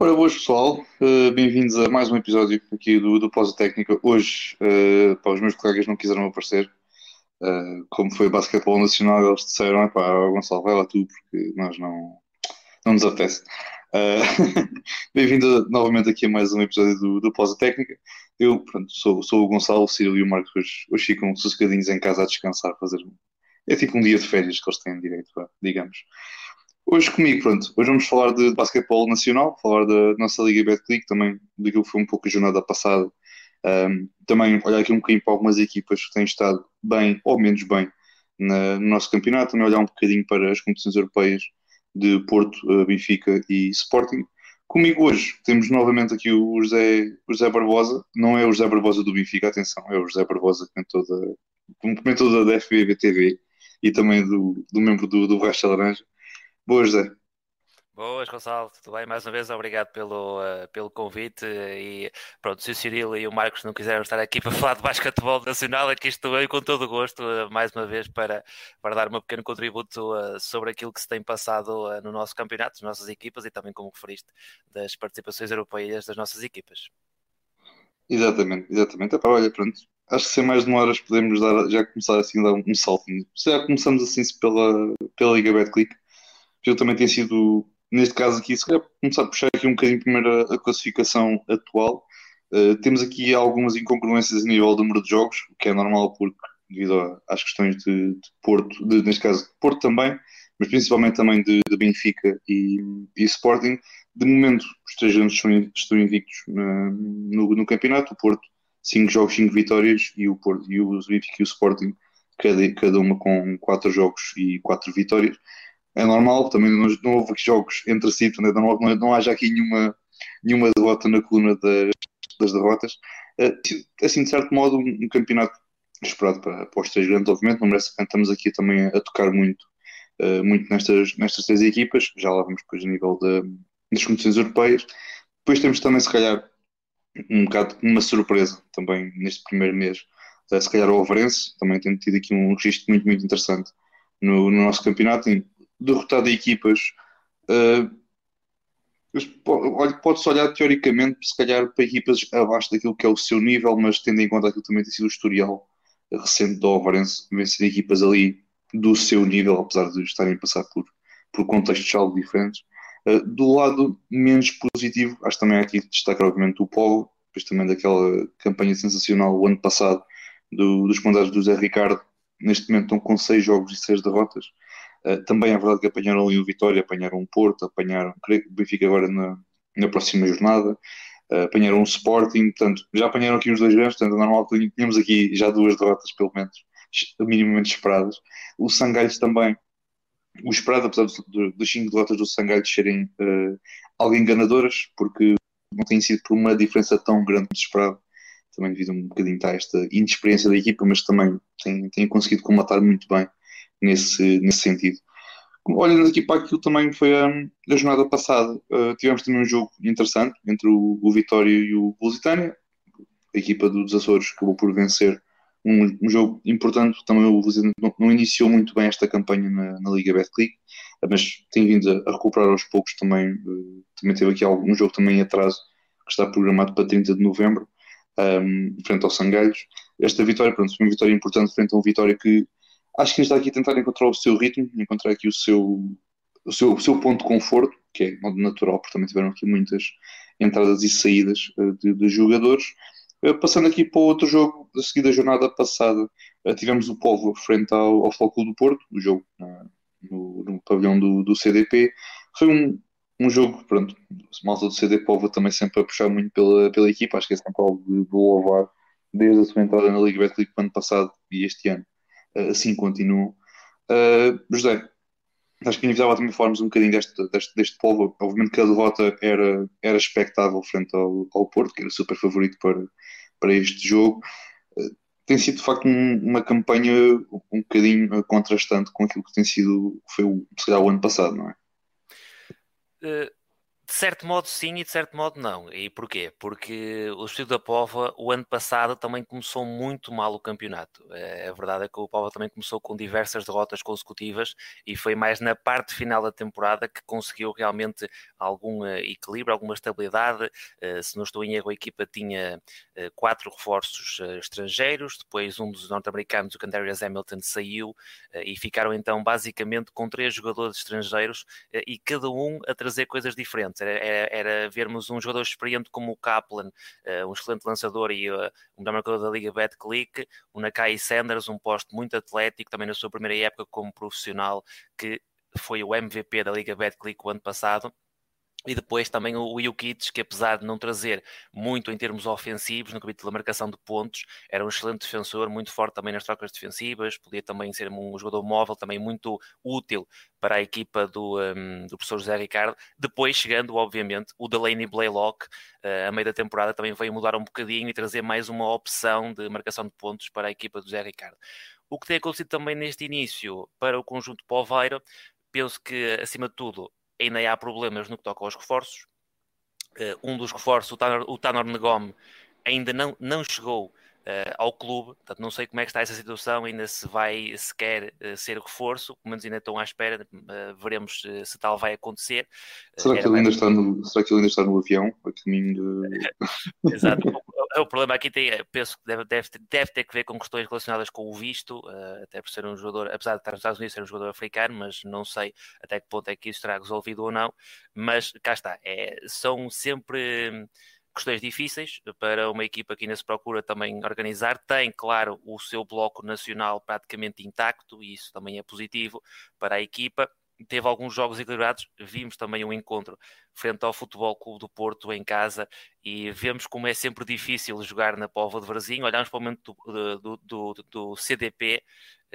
Ora, boas pessoal, Uh, bem-vindos a mais um episódio aqui do, do Pausa Técnica. Hoje, uh, os meus colegas não quiseram aparecer, Uh, como foi basquetebol nacional, eles disseram: pá, Gonçalo, vai lá tu, porque nós não, não nos apetece. Bem-vindo novamente aqui a mais um episódio do, do Pausa Técnica. Eu, pronto, sou, sou o Gonçalo, o Ciro e o Marcos hoje, hoje ficam sossegadinhos em casa a descansar, a fazer. É tipo um dia de férias que eles têm direito, digamos. Hoje comigo, pronto, hoje vamos falar de basquetebol nacional, falar da nossa Liga Betclic, também daquilo que foi um pouco a jornada passada. Um, também olhar aqui um bocadinho para algumas equipas que têm estado bem ou menos bem na, no nosso campeonato, também olhar um bocadinho para as competições europeias de Porto, uh, Benfica e Sporting. Comigo hoje temos novamente aqui o José, o José Barbosa, não é o José Barbosa do Benfica, atenção, é o José Barbosa, comentou da, comentou da FBB TV e também do, do membro do, do Racha Laranja. Boas, Zé. Boas, Gonçalo, tudo bem? Mais uma vez, obrigado pelo, uh, pelo convite. E pronto, se o Cirilo e o Marcos não quiseram estar aqui para falar de basquetebol nacional, aqui estou eu com todo o gosto, uh, mais uma vez, para, para dar um pequeno contributo uh, sobre aquilo que se tem passado no nosso campeonato, das nossas equipas e também, como referiste, das participações europeias das nossas equipas. Exatamente, exatamente. Epá, olha, pronto, acho que sem mais demoras podemos dar, já começar assim a dar um, salto. Já começamos assim pela, pela Liga Betclic eu também tem sido, neste caso aqui, se calhar começar a puxar aqui um bocadinho primeiro a, classificação atual. Uh, temos aqui algumas incongruências a nível do número de jogos, o que é normal porque devido às questões de, de Porto, de, neste caso de Porto também, mas principalmente também de, de Benfica e, e, Sporting. De momento, os três estão, estão invictos na, no, no, campeonato. O Porto, 5 jogos, 5 vitórias, e o, Porto, e o Benfica e o Sporting, cada, cada uma com 4 jogos e 4 vitórias é normal, também não, não houve jogos entre si, não, não, não haja aqui nenhuma, nenhuma derrota na coluna das, das derrotas. Eh, assim, de certo modo, um, campeonato esperado para, para os três grandes, obviamente, não merece estamos aqui também a tocar muito, uh, muito nestas, nestas três equipas, já lá vamos depois a nível de, das competições europeias. Depois temos também, se calhar, um bocado uma surpresa também neste primeiro mês, uh, se calhar o Overense, também tem tido aqui um registro muito, muito interessante no, no nosso campeonato, derrotado equipas. Uh, Pode-se olhar teoricamente, se calhar, para equipas abaixo daquilo que é o seu nível, mas tendo em conta aquilo também tem sido o historial recente do Alvarense, vencer equipas ali do seu nível, apesar de estarem a passar por, por contextos algo diferentes. Uh, do lado menos positivo, acho também aqui destacar, obviamente, o Polo, depois também daquela campanha sensacional o ano passado do, dos mandados do Zé Ricardo. Neste momento estão com seis jogos e seis derrotas. Uh, também é verdade que apanharam ali o Vitória, apanharam o Porto, apanharam, creio que o Benfica agora na, na próxima jornada, uh, apanharam o Sporting, portanto, já apanharam aqui os dois grandes, portanto, é normal tínhamos aqui já duas derrotas, pelo menos, minimamente esperadas. O Sangalhos também, o esperado, apesar das cinco derrotas do Sangalhos serem uh, algo enganadoras, porque não tem sido por uma diferença tão grande como esperado, também devido um bocadinho a esta inexperiência da equipa, mas também tem, tem conseguido combatar muito bem nesse, nesse sentido. Olhando aqui para aquilo também foi a, jornada passada, uh, tivemos também um jogo interessante entre o, o Vitória e o Lusitânia. A equipa dos Açores acabou por vencer um, um jogo importante. Também o Lusitânia não, não, iniciou muito bem esta campanha na, na Liga Betclic, mas tem vindo a, a, recuperar aos poucos também. Uh, também teve aqui algum, um jogo também em atraso que está programado para 30 de novembro, um, frente ao Sangalhos. Esta vitória, pronto, foi uma vitória importante frente a um Vitória que acho que está aqui a tentar encontrar o seu ritmo, encontrar aqui o seu, o seu, o seu ponto de conforto, que é modo natural, porque também tiveram aqui muitas entradas e saídas uh, de, de, jogadores. Uh, passando aqui para outro jogo, a seguir da jornada passada, uh, tivemos o Povo frente ao, ao Flóculo do Porto, o jogo no, no, pavilhão do, do CDP. Foi um, um jogo, pronto, malta do CD Povo também sempre a puxar muito pela, pela equipa, acho que é sempre algo de, de louvar desde a sua entrada na Liga Betclic ano passado e este ano assim continuam. Uh, José, acho que inevitável também falarmos um bocadinho deste, deste, deste povo. Obviamente que a derrota era, era expectável frente ao, ao Porto, que era super favorito para, para este jogo. Uh, tem sido de facto um, uma campanha um bocadinho contrastante com aquilo que tem sido, foi o, se calhar, o ano passado, não é? Uh, de certo modo sim e de certo modo não. E porquê? Porque o Espírito da Pova, o ano passado, também começou muito mal o campeonato. É, a verdade é que o Pova também começou com diversas derrotas consecutivas e foi mais na parte final da temporada que conseguiu realmente algum eh, equilíbrio, alguma estabilidade. Eh, se não estou em erro, a equipa tinha eh, quatro reforços estrangeiros, depois um dos norte-americanos, o Candarius Hamilton, saiu e ficaram então basicamente com três jogadores estrangeiros e cada um a trazer coisas diferentes. Era, era, vermos um jogador experiente como o Kaplan, uh, um excelente lançador e uh, um melhor marcador da Liga Betclic, o Nakai Sanders, um posto muito atlético, também na sua primeira época como profissional, que foi o MVP da Liga Betclic o ano passado e depois também o Jukic, que apesar de não trazer muito em termos ofensivos, no capítulo da marcação de pontos, era um excelente defensor, muito forte também nas trocas defensivas, podia também ser um jogador móvel, também muito útil para a equipa do, um, do professor José Ricardo. Depois, chegando, obviamente, o Delaney Blaylock, uh, a meio da temporada, também veio mudar um bocadinho e trazer mais uma opção de marcação de pontos para a equipa do José Ricardo. O que tem acontecido também neste início para o conjunto Poveiro, penso que, acima de tudo, ainda há problemas no que toca aos reforços. Uh, um dos reforços, o Tanor, o Tanor Negome, ainda não, não chegou uh, ao clube, portanto não sei como é que está essa situação, ainda se vai sequer uh, ser reforço, pelo menos ainda estão à espera, veremos se tal vai acontecer. Será que, ele ainda está no, será que ele ainda está no avião, a caminho de... Exato, o, o, problema aqui tem, penso que deve, deve, deve, ter que ver com questões relacionadas com o visto, até por ser um jogador, apesar de estar nos Estados Unidos ser um jogador africano, mas não sei até que ponto é que isso será resolvido ou não, mas cá está, é, são sempre questões difíceis para uma equipa que ainda se procura também organizar. Tem, claro, o seu bloco nacional praticamente intacto, e isso também é positivo para a equipa. Teve alguns jogos equilibrados, vimos também um encontro frente ao Futebol Clube do Porto em casa e vemos como é sempre difícil jogar na Pova de Varzim. Olhamos para o momento do, do, do, do CDP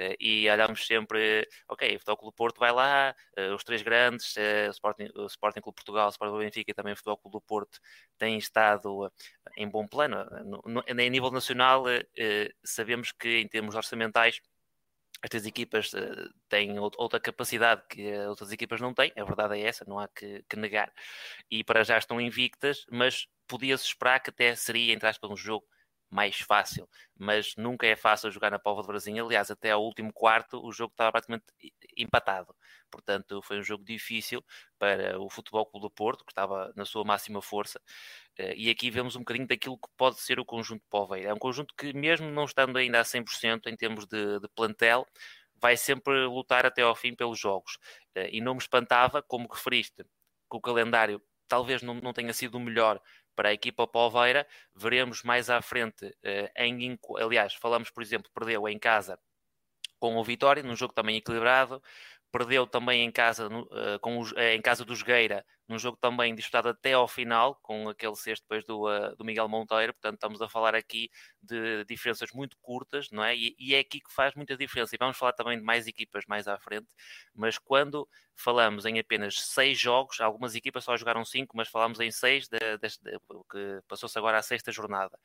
Uh, e olhamos sempre, ok, o Futebol Clube do Porto vai lá, uh, os três grandes, o, Sporting, o Sporting Clube Portugal, o Sporting Benfica e também o Futebol Clube do Porto têm estado em bom plano. No, no, a nível nacional, sabemos que em termos orçamentais estas equipas têm outra capacidade que outras equipas não têm, a verdade é essa, não há que, que negar, e para já estão invictas, mas podia-se esperar que até seria, entre aspas, um jogo mais fácil, mas nunca é fácil jogar na Póvoa de Brasil. Aliás, até ao último quarto o jogo estava praticamente empatado. Portanto, foi um jogo difícil para o Futebol Clube do Porto, que estava na sua máxima força. Eh, e aqui vemos um bocadinho daquilo que pode ser o conjunto Poveira. É um conjunto que, mesmo não estando ainda a 100% em termos de, de plantel, vai sempre lutar até ao fim pelos jogos. Eh, e não me espantava, como referiste, que o calendário talvez não, não tenha sido o melhor para a equipa Polveira. Veremos mais à frente, eh, em, aliás, falamos, por exemplo, perdeu em casa com o Vitória, num jogo também equilibrado perdeu também em casa, uh, com os, uh, em casa do Jogueira, num jogo também disputado até ao final, com aquele sexto depois do, uh, do Miguel Monteiro, portanto estamos a falar aqui de diferenças muito curtas, não é? E, e, é aqui que faz muita diferença, e vamos falar também de mais equipas mais à frente, mas quando falamos em apenas seis jogos, algumas equipas só jogaram cinco, mas falamos em seis, de, de, de, que passou-se agora à sexta jornada,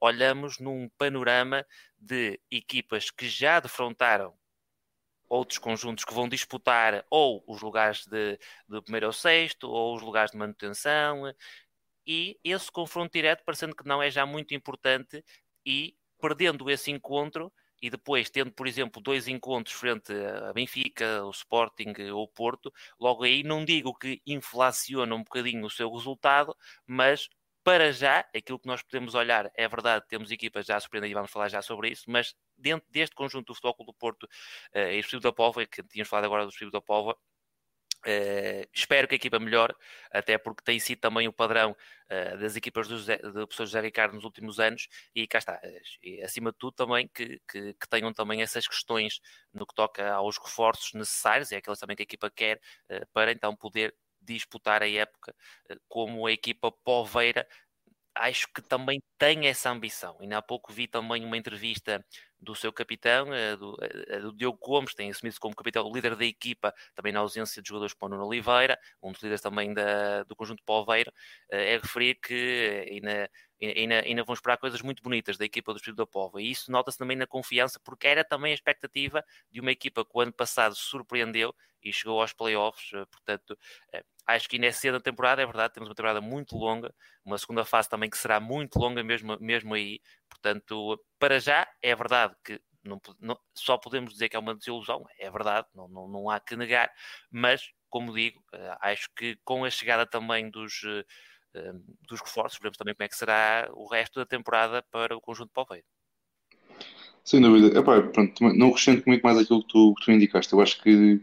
olhamos num panorama de equipas que já defrontaram outros conjuntos que vão disputar ou os lugares de, de primeiro ou sexto, ou os lugares de manutenção, e esse confronto direto, parecendo que não é já muito importante, e perdendo esse encontro, e depois tendo, por exemplo, dois encontros frente a Benfica, o Sporting ou o Porto, logo aí não digo que inflaciona um bocadinho o seu resultado, mas para já, aquilo que nós podemos olhar, é verdade, temos equipas já surpreendentes e vamos falar já sobre isso, mas dentro deste conjunto do Futebol do Porto uh, e Espírito da Póvoa, que tínhamos falado agora do Espírito da Póvoa, Uh, espero que a equipa melhore, até porque tem sido também o padrão uh, das equipas do, José, do professor José Ricardo nos últimos anos, e cá está, e, acima de tudo também que, que, que, tenham também essas questões no que toca aos reforços necessários, é aquelas também que a equipa quer, para então poder disputar a época como a equipa poveira acho que também tem essa ambição. E há pouco vi também uma entrevista do seu capitão, eh, do, eh, do Diogo Gomes, tem assumido-se como capitão, líder da equipa, também na ausência de jogadores o Nuno Oliveira, um dos líderes também da, do conjunto Polveiro, eh, é referir que ainda, ainda, ainda vão esperar coisas muito bonitas da equipa do Espírito da Póvoa. E isso nota-se também na confiança, porque era também a expectativa de uma equipa que o ano passado surpreendeu e chegou aos playoffs, portanto, acho que ainda é cedo a temporada, é verdade, temos uma temporada muito longa, uma segunda fase também que será muito longa mesmo, mesmo aí, portanto, para já é verdade que não, não, só podemos dizer que é uma desilusão, é verdade, não, não, não há que negar, mas, como digo, acho que com a chegada também dos dos reforços, veremos também como é que será o resto da temporada para o conjunto Palveiro. Sem dúvida. Epá, pronto, não acrescento muito mais aquilo que tu, que tu indicaste. Eu acho que,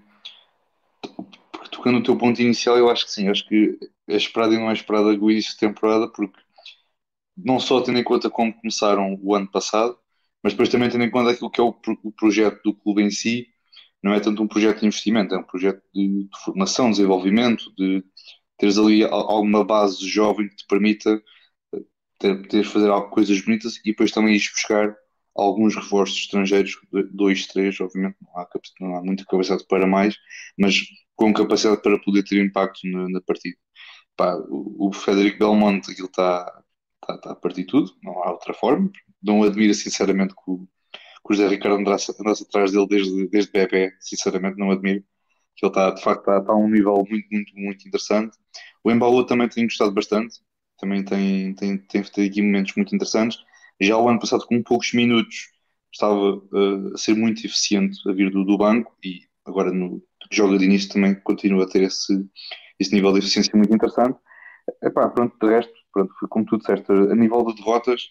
tocando no teu ponto inicial, eu acho que sim. Acho que é esperado e não é esperado o início de temporada, porque não só tendo em conta como começaram o ano passado, mas depois também tendo em conta aquilo que é o, o projeto do clube em si, não é tanto um projeto de investimento, é um projeto de, de formação, desenvolvimento, de, teres ali alguma base jovem que te permita eh, ter, ter fazer coisas bonitas e depois também ires buscar alguns reforços estrangeiros, dois, três, obviamente não há, não há muita capacidade para mais, mas com capacidade para poder ter impacto na, na partida. Pá, o, o Frederico Belmonte, aquilo está tá, tá a partir tudo, não há outra forma. Não admiro sinceramente que o, que o José Ricardo andasse, andasse atrás dele desde, desde bebê, sinceramente não admiro que ele está, de facto, está, está, a um nível muito, muito, muito interessante. O Embaú também tem gostado bastante, também tem, tem, tem feito aqui momentos muito interessantes. Já o ano passado, com poucos minutos, estava uh, a ser muito eficiente a vir do, do banco e agora no jogo de início também continua a ter esse, esse nível de eficiência muito interessante. Epá, pronto, de resto, pronto, foi como tu disseste, a nível de derrotas,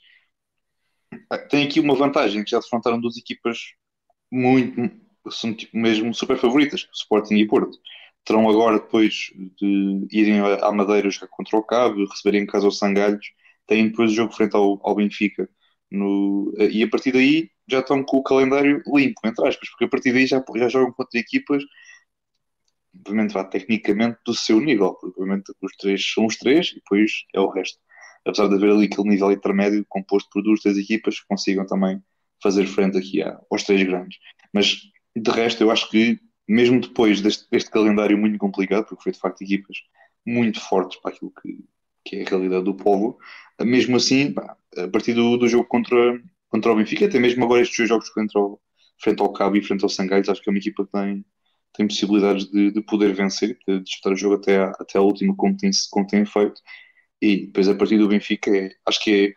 tem aqui uma vantagem, que já se enfrentaram duas equipas muito, são tipo, mesmo super favoritas, Sporting e Porto. Terão agora, depois de irem à Madeira jogar contra o Cabo, receberem em casa os Sangalhos, têm depois o jogo frente ao, ao Benfica. No, e a partir daí já estão com o calendário limpo, entre aspas, porque a partir daí já, já jogam contra equipas, obviamente, vá, tecnicamente do seu nível, porque obviamente os três são os três e depois é o resto. Apesar de haver ali aquele nível intermédio composto por duas, três equipas que consigam também fazer frente aqui aos três grandes. Mas de resto, eu acho que, mesmo depois deste, deste calendário muito complicado, porque foi de facto equipas muito fortes para aquilo que, que é a realidade do povo, mesmo assim, pá, a partir do, do jogo contra, contra o Benfica, até mesmo agora estes dois jogos contra o, frente ao Cabo e frente ao Sangalhos, acho que é uma equipa que tem, tem possibilidades de, de poder vencer, de disputar o jogo até até a última, como tem, como tem feito. E depois, a partir do Benfica, é, acho que é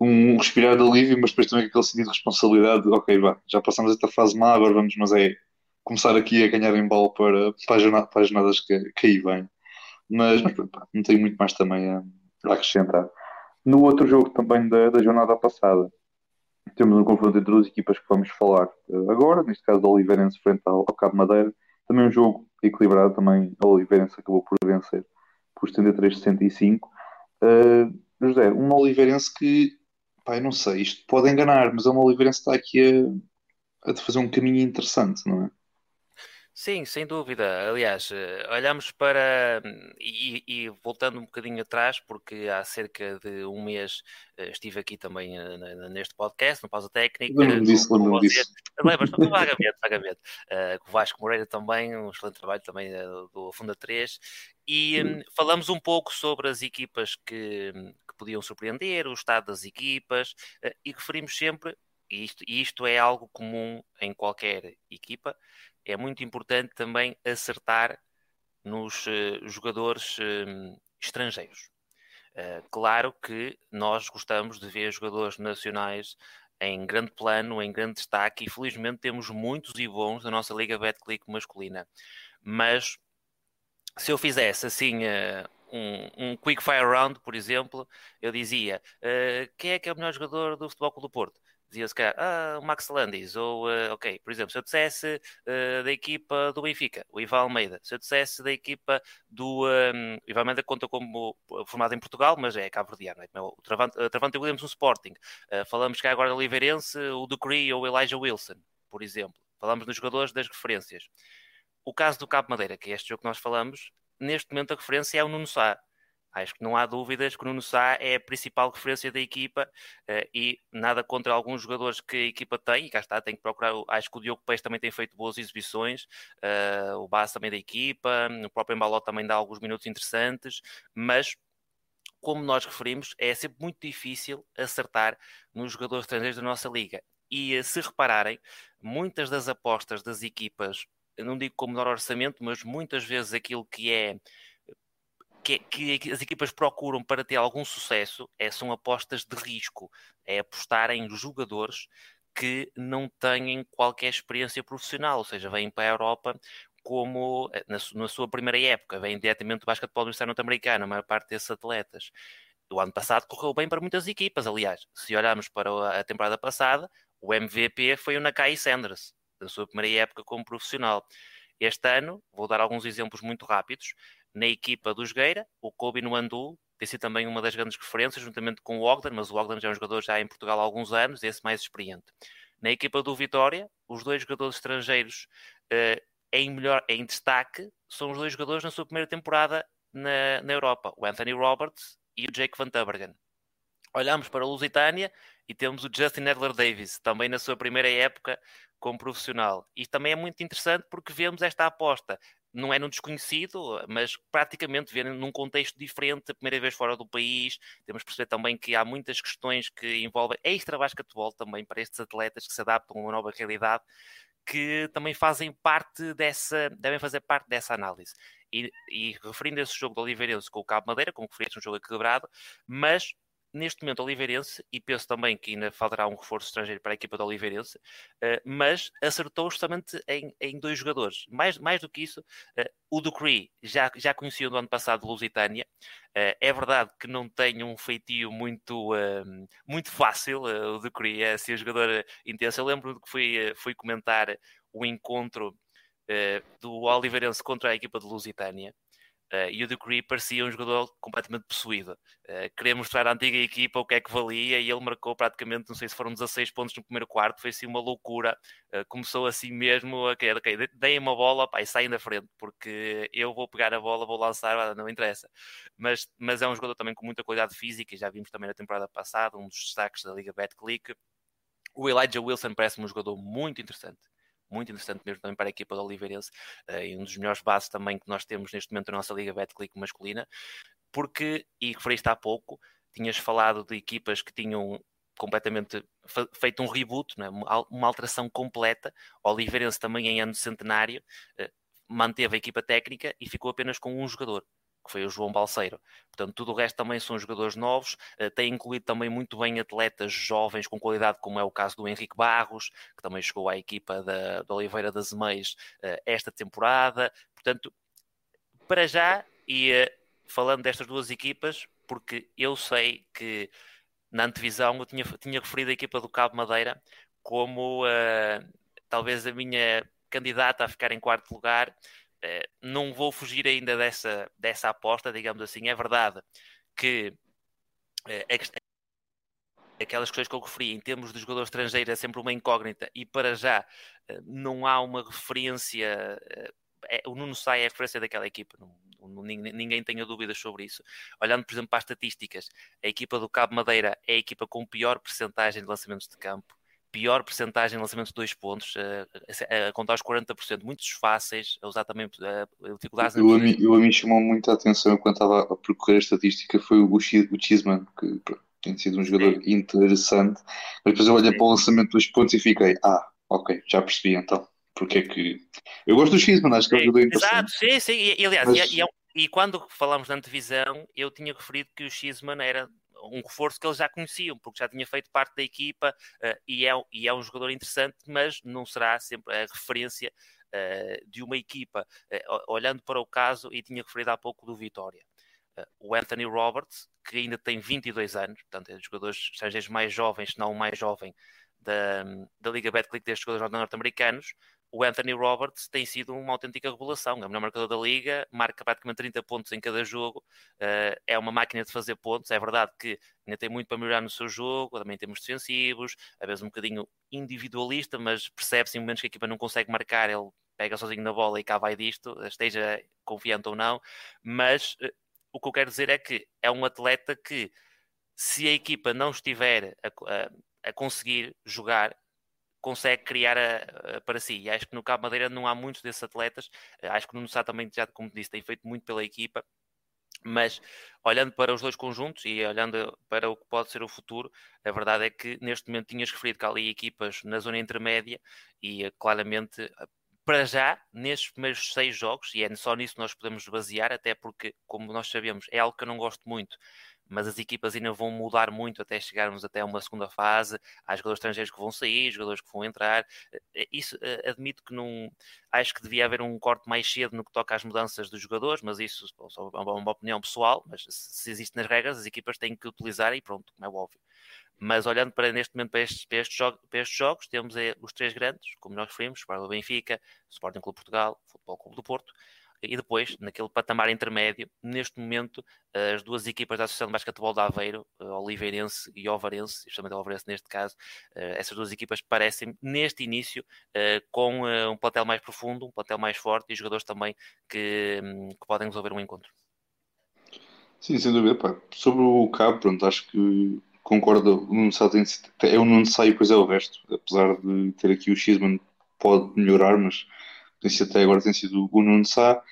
um respirar de alívio, mas depois também aquele sentido de responsabilidade, de, ok, vá, já passamos esta fase má, agora vamos, mas é começar aqui a ganhar em bola para, para, as, jornadas que, que aí vêm. Mas, mas não tenho muito mais também a, a, acrescentar. No outro jogo também da, da jornada passada, temos um confronto entre duas equipas que vamos falar uh, agora, neste caso do Oliveirense frente ao, ao Cabo Madeira. Também um jogo equilibrado, também o Oliveirense acabou por vencer por 73-65. Uh, José, um Oliveirense que Pai, não sei, isto pode enganar, mas é uma Oliveirense está aqui a, a fazer um caminho interessante, não é? Sim, sem dúvida. Aliás, eh, olhamos para. E, e, voltando um bocadinho atrás, porque há cerca de um mês eh, estive aqui também eh, neste podcast, no Pausa Técnica. Lembro-me disso, lembro-me disso. Lembras? vagamente, vagamente. Uh, com o Vasco Moreira também, um excelente trabalho também do Funda 3. E um, falamos um pouco sobre as equipas que, podiam surpreender, o estado das equipas, eh, e referimos sempre, e isto, e isto é algo comum em qualquer equipa, é muito importante também acertar nos uh, jogadores uh, estrangeiros. Uh, claro que nós gostamos de ver jogadores nacionais em grande plano, em grande destaque, e felizmente temos muitos e bons na nossa Liga Betclic masculina. Mas se eu fizesse assim um, um quick fire round, por exemplo, eu dizia quem é que é o melhor jogador do Futebol Clube do Porto? Dizia se calhar, ah, o Max Landis, ou, uh, ok, por exemplo, se eu dissesse uh, da equipa do Benfica, o Ivan Almeida, se eu dissesse da equipa do. Um, o Ivan Almeida conta como formado em Portugal, mas é cabo-verdiano, é? o Travante, uh, Williams no Sporting. falamos cá agora Oliveirense, o Ducree ou Elijah Wilson, por exemplo. Falamos nos jogadores das referências. O caso do Cabo Madeira, que é este jogo que nós falamos, neste momento a referência é o Nuno Sá. Acho que não há dúvidas que o Nuno Sá é a principal referência da equipa uh, e nada contra alguns jogadores que a equipa tem, e cá está, tem que procurar. Acho que o Diogo Pérez também tem feito boas exibições, uh, o Bass também da equipa, o próprio Embaló também dá alguns minutos interessantes, mas como nós referimos, é sempre muito difícil acertar nos jogadores estrangeiros da nossa liga. E eh, se repararem, muitas das apostas das equipas não digo com menor orçamento, mas muitas vezes aquilo que é que, que, as equipas procuram para ter algum sucesso é, são apostas de risco, é apostar em jogadores que não têm qualquer experiência profissional, ou seja, vêm para a Europa como eh, na, na sua primeira época, vêm diretamente do basquetebol universitário norte-americano, a maior parte desses atletas. O ano passado correu bem para muitas equipas, aliás, se olharmos para a temporada passada, o MVP foi o Nakai Sanders, da sua primeira época como profissional. Este ano, vou dar alguns exemplos muito rápidos, na equipa do Jogueira, o Kobe Nuandu tem sido também uma das grandes referências, juntamente com o Ogden, mas o Ogden já é um jogador já em Portugal há alguns anos, esse mais experiente. Na equipa do Vitória, os dois jogadores estrangeiros uh, em, melhor, em destaque são os dois jogadores na sua primeira temporada na, na Europa, o Anthony Roberts e o Jake Van Tubergen. Olhamos para a Lusitânia e temos o Justin Edler Davis, também na sua primeira época como profissional. E também é muito interessante porque vemos esta aposta não é num desconhecido, mas praticamente ver num contexto diferente, a primeira vez fora do país. Temos de perceber também que há muitas questões que envolvem extra basquetebol também para estes atletas que se adaptam a uma nova realidade, que também fazem parte dessa, devem fazer parte dessa análise. E, e referindo esse jogo do Oliveirense com o Cabo Madeira, como referiste, um jogo equilibrado, mas neste momento Oliveirense, e penso também que ainda faltará um reforço estrangeiro para a equipa do Oliveirense, uh, mas acertou justamente em, em, dois jogadores. Mais, mais do que isso, uh, o Ducree já, já conhecia no ano passado Lusitânia. Uh, é verdade que não tem um feitio muito, muito fácil, o Ducree é assim, um jogador intenso. Eu lembro que fui, fui comentar o encontro do Oliveirense contra a equipa de Lusitânia. Uh, e o Ducree parecia um jogador completamente possuído. Uh, queria mostrar à antiga equipa o que é que valia e ele marcou praticamente, não sei se foram 16 pontos no primeiro quarto, foi assim uma loucura. Uh, começou assim mesmo a querer, ok, deem uma bola pá, e saem da frente, porque eu vou pegar a bola, vou lançar, não interessa. Mas, mas é um jogador também com muita qualidade física, já vimos também na temporada passada, um dos destaques da Liga Betclic. O Elijah Wilson parece-me um jogador muito interessante muito interessante mesmo também para a equipa do Oliveirense uh, e um dos melhores bases também que nós temos neste momento na nossa Liga Betclic masculina, porque, e referiste há pouco, tinhas falado de equipas que tinham completamente feito um reboot, é? uma alteração completa. O Oliveirense também em ano centenário uh, manteve a equipa técnica e ficou apenas com um jogador que foi o João Balseiro. Portanto, tudo o resto também são jogadores novos, uh, tem incluído também muito bem atletas jovens com qualidade, como é o caso do Henrique Barros, que também chegou à equipa da, da Oliveira das Meias uh, esta temporada. Portanto, para já, e uh, falando destas duas equipas, porque eu sei que na antevisão eu tinha, tinha referido a equipa do Cabo Madeira como talvez a minha candidata a ficar em quarto lugar, eh, não vou fugir ainda dessa, dessa aposta, digamos assim. É verdade que é, aquelas questões que eu referi em termos de jogador estrangeiro é sempre uma incógnita e para já eh, não há uma referência. É, o Nuno Sai é a referência daquela equipa, não, não, ninguém tenha dúvidas sobre isso. Olhando, por exemplo, para as estatísticas, a equipa do Cabo Madeira é a equipa com pior percentagem de lançamentos de campo pior percentagem de lançamento de dois pontos, a, a, contar os 40%, muitos fáceis, a usar também a, dificuldades. Eu, a mim, eu a mim chamou muita atenção quando estava a percorrer a estatística foi o, o Chisman, que tem sido um jogador Sim. interessante, mas depois eu olhei Sim. para o lançamento de dois pontos e fiquei, ah, ok, já percebi então. Porque é que. Eu gosto do Chisman, acho que é um jogador interessante. Exato, sim, sim, e, aliás, mas... e, e, é e, quando falamos da antevisão, eu tinha referido que o Chisman era um reforço que eles já conheciam, porque já tinha feito parte da equipa uh, e, é, e é um jogador interessante, mas não será sempre a referência uh, de uma equipa. Uh, olhando para o caso, e tinha referido há pouco do Vitória. o Anthony Roberts, que ainda tem 22 anos, portanto é um dos jogadores estrangeiros mais jovens, se não o mais jovem da, da Liga Betclic destes jogadores norte-americanos, o Anthony Roberts tem sido uma autêntica revelação. É o melhor marcador da liga, marca praticamente 30 pontos em cada jogo, uh, é uma máquina de fazer pontos. É verdade que ainda tem muito para melhorar no seu jogo, também temos defensivos, às vezes um bocadinho individualista, mas percebe-se em momentos que a equipa não consegue marcar, ele pega sozinho na bola e cá vai disto, esteja confiante ou não. Mas uh, o que eu quero dizer é que é um atleta que, se a equipa não estiver a, a, a conseguir jogar, consegue criar a, a, para si. E acho que no Cabo Madeira não há muitos desses atletas. Eh, acho que no Sá também, já como disse, tem feito muito pela equipa. Mas olhando para os dois conjuntos e olhando para o que pode ser o futuro, a verdade é que neste momento tinhas referido que há ali equipas na zona intermédia e eh, claramente para já, nestes primeiros seis jogos, e é só nisso que nós podemos basear, até porque, como nós sabemos, é algo que eu não gosto muito, mas as equipas ainda vão mudar muito até chegarmos até uma segunda fase. Há jogadores estrangeiros que vão sair, jogadores que vão entrar. Eh, isso eh, admito que não. Acho que devia haver um corte mais cedo no que toca às mudanças dos jogadores, mas isso é uma opinião pessoal. Mas se existe nas regras, as equipas têm que utilizar e pronto, como é óbvio. Mas olhando para neste momento para estes, para estes, jogos, para estes jogos, temos os três grandes, como nós referimos, o Benfica, o Sporting Clube Portugal, o Futebol Clube do Porto, e depois, naquele patamar intermédio, neste momento, as duas equipas da Associação de Basquetebol de Aveiro, Oliveirense e Ovarense, justamente Ovarense neste caso, essas duas equipas parecem, neste início, com um plantel mais profundo, um plantel mais forte e jogadores também que, hum, que podem resolver um encontro. Sim, sem dúvida. Pá. Sobre o Cabo, pronto, acho que concordo. É o Nuno Sá e depois é o resto. Apesar de ter aqui o Xman, pode melhorar, mas tem até agora tem sido o Nuno Sá.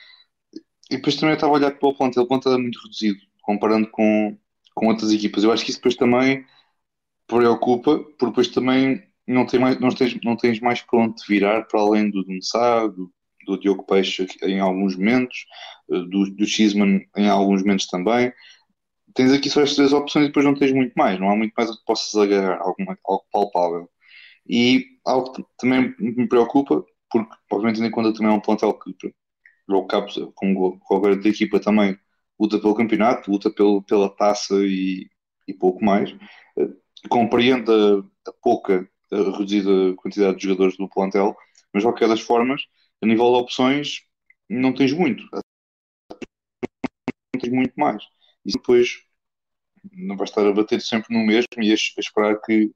E depois também estava a olhar para o plantel, o plantel é muito reduzido, comparando com, com outras equipas. Eu acho que isso depois também preocupa, porque depois também não, tem mais, não, tens, não tens mais para onde virar, para além do Nuno Sá, do, do Diogo Peixe em alguns momentos, do, do Xisman em alguns momentos também. Tens aqui só estas três opções e depois não tens muito mais, não há muito mais a que possas agarrar, algo, algo palpável. E algo que também me preocupa porque, obviamente, tendo em conta também é um plantel que, o Cabo, como o governo da equipa também, luta pelo campeonato, luta pelo, pela taça e, e pouco mais. Uh, compreende a, a, pouca, a reduzida quantidade de jogadores do plantel, mas de qualquer das formas, a nível de opções, não tens muito. Não tens muito mais. E depois não vai estar a bater sempre no mesmo e a, a esperar que,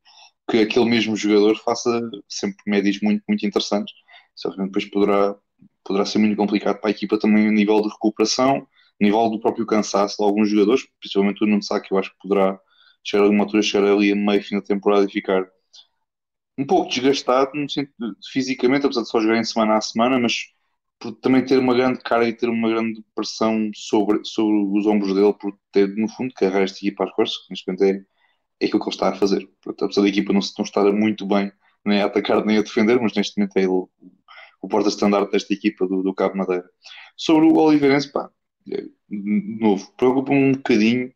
que aquele mesmo jogador faça sempre médias muito, muito interessantes certamente depois poderá, poderá ser muito complicado para a equipa também a nível de recuperação, a nível do próprio cansaço de alguns jogadores, principalmente o Nuno Sá, que eu acho que poderá chegar a alguma altura, chegar ali a meio fim da temporada e ficar um pouco desgastado no sentido fisicamente, apesar de só jogar em semana a semana, mas por também ter uma grande cara e ter uma grande pressão sobre, sobre os ombros dele, por ter, no fundo, carregar esta equipa às costas, que neste momento é, é aquilo que ele está a fazer. Portanto, apesar da equipa não, não estar muito bem nem a atacar nem a defender, mas neste momento é ele o porta-estandarte desta equipa do, do Cabo Madeira. Sobre o Oliveirense, pá, é, de novo, preocupa-me um bocadinho,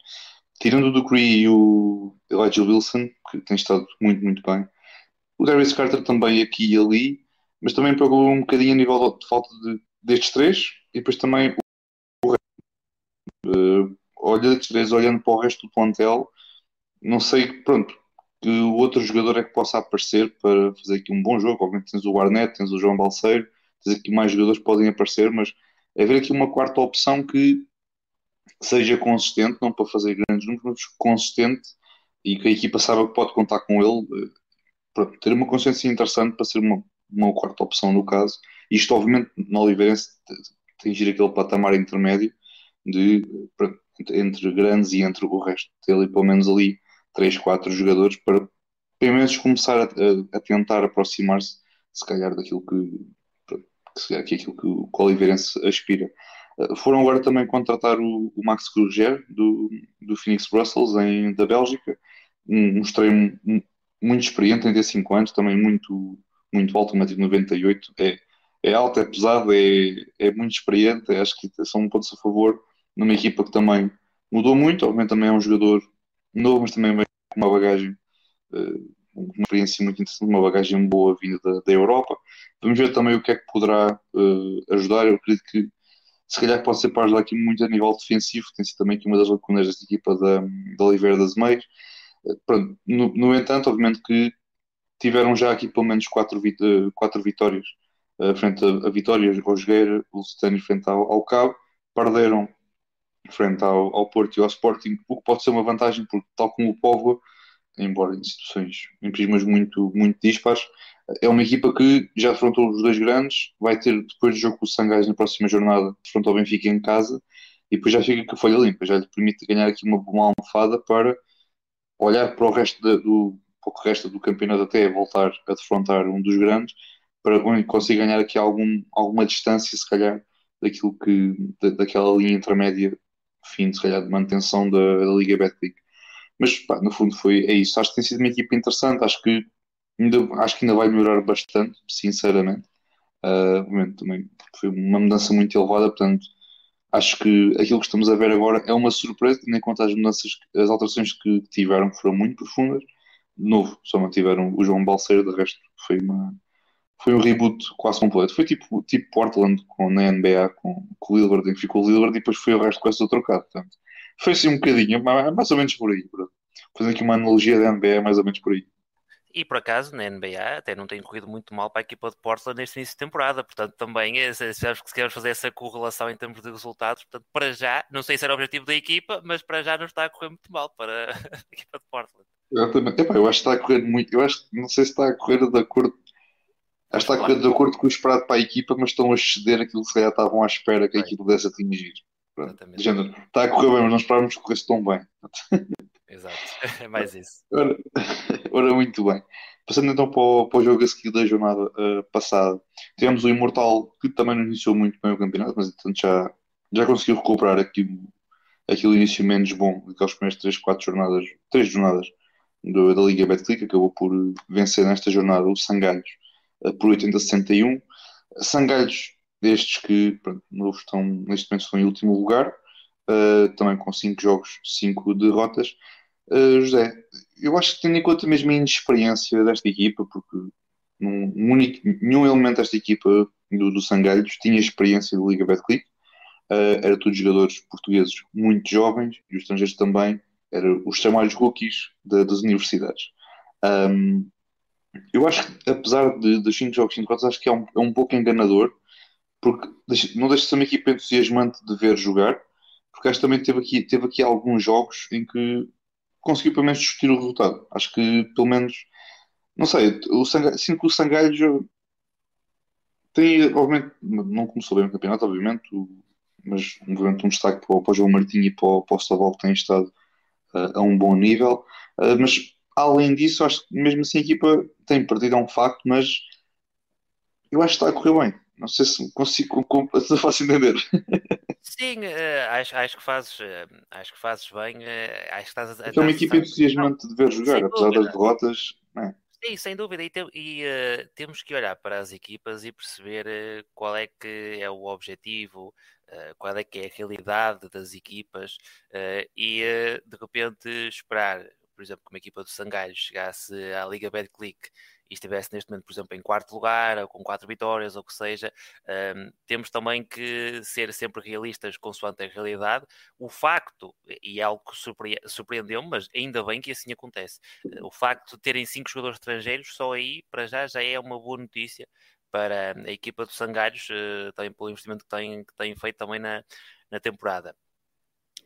tirando o Ducree e o Elijah Wilson, que tem estado muito, muito bem. O Darius Carter também aqui e ali, mas também preocupa um bocadinho a nível de falta de, destes três, e depois também o. Uh, olha, destes três, olhando para o resto do plantel, não sei, pronto, que o outro jogador é que possa aparecer para fazer aqui um bom jogo. Obviamente tens o Barnett, tens o João Balseiro, tens aqui mais jogadores que podem aparecer, mas é ver aqui uma quarta opção que seja consistente, não para fazer grandes números, mas consistente e que a equipa saiba que pode contar com ele. Pronto, ter uma consciência interessante para ser uma, uma quarta opção no caso. Isto, obviamente, no Oliveirense, atingir aquele patamar intermédio de, entre grandes e entre o resto. Ter ali, pelo menos ali 3, 4 jogadores para pelo menos começar a, a, a tentar aproximar-se, se calhar, daquilo que, que, que aquilo que o Oliveirense aspira. Uh, foram agora também contratar o, o Max Kruger do, do Phoenix Brussels em, da Bélgica, um, um extremo muito experiente, tem 5 anos, também muito, muito alto, 1,98m. É, é alto, é pesado, é, é muito experiente. Acho que são pontos a favor numa equipa que também mudou muito. Obviamente, também é um jogador novo, mas também com uma bagagem, eh, uma experiência muito interessante, uma bagagem boa vinda da, da Europa. Vamos ver também o que é que poderá uh, ajudar. Eu acredito que se calhar pode ser para ajudar aqui muito a nível defensivo, tem sido também aqui uma das lacunas desta equipa da, da Oliveira das Meias. Uh, pronto, no, no, entanto, obviamente que tiveram já aqui pelo menos quatro, vit quatro vitórias uh, frente a, a Vitória, ao Jogueira, o frente ao, ao Cabo, perderam frente ao, ao Porto e ao Sporting, o que pode ser uma vantagem, porque tal como o Povo, embora em situações, em prismas muito, muito dispares, é uma equipa que já afrontou os dois grandes, vai ter depois do jogo com o Sangais na próxima jornada, afrontou o Benfica em casa, e depois já fica com a folha limpa, já lhe permite ganhar aqui uma, uma almofada para olhar para o resto do, para o resto do campeonato até voltar a defrontar um dos grandes, para conseguir ganhar aqui algum, alguma distância, se calhar, daquilo que, da, daquela linha intermédia fim, se calhar, de manutenção da, da Liga Betclic. Mas, pá, no fundo, foi, é isso. Acho que tem sido uma equipa interessante. Acho que ainda, acho que ainda vai melhorar bastante, sinceramente. Uh, também foi uma mudança muito elevada, portanto, acho que aquilo que estamos a ver agora é uma surpresa, tendo em conta as mudanças, as alterações que tiveram, foram muito profundas. Novo, só mantiveram o João Balseiro, de resto foi uma foi um reboot quase completo. Foi tipo, tipo Portland com, na NBA, com, com o Lillard, em que ficou o Lillard e depois foi o resto quase todo trocado. Portanto, foi assim um bocadinho, mais ou menos por aí. Fazendo aqui uma analogia da NBA, mais ou menos por aí. E por acaso, na NBA, até não tem corrido muito mal para a equipa de Portland neste início de temporada. Portanto, também, eh, se, se queremos fazer essa correlação em termos de resultados, portanto, para já, não sei se era o objetivo da equipa, mas para já não está a correr muito mal para a equipa de Portland. Exatamente. Epá, eu acho que está a correr muito. Eu acho não sei se está a correr de acordo. Acho que está a correr de acordo com o esperado para a equipa, mas estão a exceder aquilo que se calhar estavam à espera que a equipa pudesse atingir. Exatamente. está a correr bem, mas não esperávamos que corresse tão bem. Exato, é mais isso. Ora, ora, muito bem. Passando então para o, para o jogo a seguir da jornada uh, passada, tivemos o Imortal que também não iniciou muito bem o campeonato, mas então já, já conseguiu recuperar aqui, aquele início menos bom daquelas primeiras 3, 4 jornadas, 3 jornadas do, da Liga Betclic, acabou por vencer nesta jornada o Sangalhos por 80-61. Sangalhos destes que pronto, estão, neste momento estão em último lugar, uh, também com 5 jogos, 5 derrotas. Uh, José, eu acho que tendo em conta mesmo a inexperiência desta equipa, porque num, único, nenhum elemento desta equipa do, do Sangalhos tinha experiência de Liga Betclic, uh, era todos jogadores portugueses muito jovens e os estrangeiros também, eram os chamados rookies das universidades. Um, eu acho que, apesar de, dos 5 jogos 5 derrotas, acho que é um, é um pouco enganador, porque não deixa de ser uma equipa entusiasmante de ver jogar, porque acho que também teve aqui, teve aqui alguns jogos em que conseguiu pelo menos discutir o resultado. Acho que pelo menos, não sei, o Sangalho, sinto que o Sangalho tem, obviamente, não começou bem o campeonato, obviamente, mas obviamente um destaque para o, para o João Martinho e para o, para o Staval que têm estado uh, a um bom nível. Uh, mas além disso, acho que mesmo assim a equipa tem perdido, é um facto, mas eu acho que está a correr bem. Não sei se consigo, se fácil entender. Sim, uh, acho, acho, que fazes, uh, acho que fazes bem. Uh, acho que estás a, é uma equipa entusiasmante de ver jogar, apesar das derrotas. É. Sim, sem dúvida. E, te, e temos que olhar para as equipas e perceber qual é que é o objetivo, qual é que é a realidade das equipas e de repente esperar, por exemplo, que uma equipa do Sangalho chegasse à Liga Betclic e estivesse neste momento, por exemplo, em quarto lugar, ou com quatro vitórias, ou o que seja, um, temos também que ser sempre realistas consoante a realidade. O facto, e é algo que surpre surpreendeu-me, mas ainda bem que assim acontece, o facto de terem cinco jogadores estrangeiros, só aí, para já, já é uma boa notícia para a equipa dos Sangalhos, uh, também pelo investimento que tem, que tem feito também na, na temporada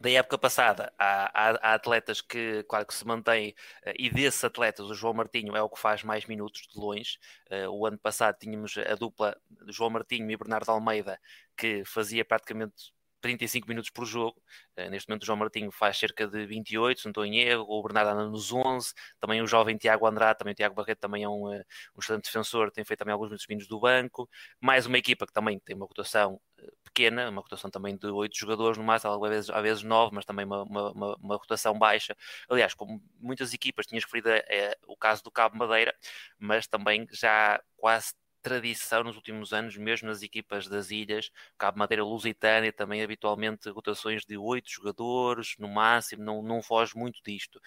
da época passada, há, há, há, atletas que, claro, que se mantêm, uh, e desses atletas, o João Martinho é o que faz mais minutos de longe. Uh, o ano passado tínhamos a dupla João Martinho e Bernardo Almeida, que fazia praticamente 35 minutos por jogo. Uh, neste momento o João Martinho faz cerca de 28, se não estou em erro, o Bernardo anda nos 11, também o jovem Tiago Andrade, também o Tiago Barreto também é um, uh, um excelente defensor, tem feito também alguns minutos vindos do banco. Mais uma equipa que também tem uma rotação uh, pequena, uma rotação também de 8 jogadores no máximo, às vezes, às vezes 9, mas também uma, uma, uma, uma rotação baixa. Aliás, como muitas equipas, tinhas referido é, o caso do Cabo Madeira, mas também já quase tradição nos últimos anos, mesmo nas equipas das ilhas, Cabo Madeira Lusitânia também habitualmente rotações de oito jogadores no máximo, não, não foge muito disto.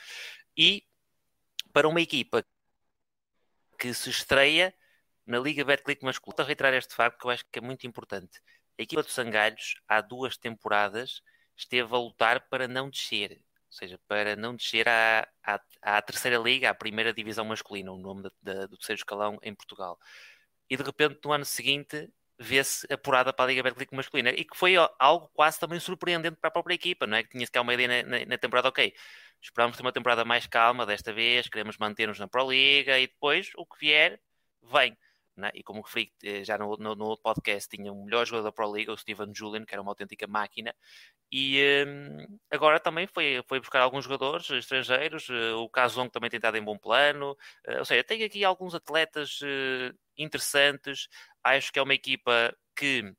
E para uma equipa que se estreia na Liga Betclic masculina, a reiterar este facto que eu acho que é muito importante. A equipa dos Sangalhos, há duas temporadas, esteve a lutar para não descer, ou seja, para não descer à, à, à terceira liga, à primeira divisão masculina, o nome da, da, do terceiro escalão em Portugal e de repente no ano seguinte vê-se apurada para a Liga Betclic masculina e que foi algo quase também surpreendente para a própria equipa, não é? Que tinha-se cá uma ideia na, na, temporada, ok, esperamos ter uma temporada mais calma desta vez, queremos manter-nos na Pro Liga e depois o que vier, vem. É? E como referi eh, já no, no, no, outro podcast, tinha o melhor jogador da Pro League, o Steven Julian, que era uma autêntica máquina, e um, agora também foi, foi buscar alguns jogadores estrangeiros, uh, o Kazong também tem estado em bom plano, uh, ou seja, tem aqui alguns atletas interessantes, acho que é uma equipa que,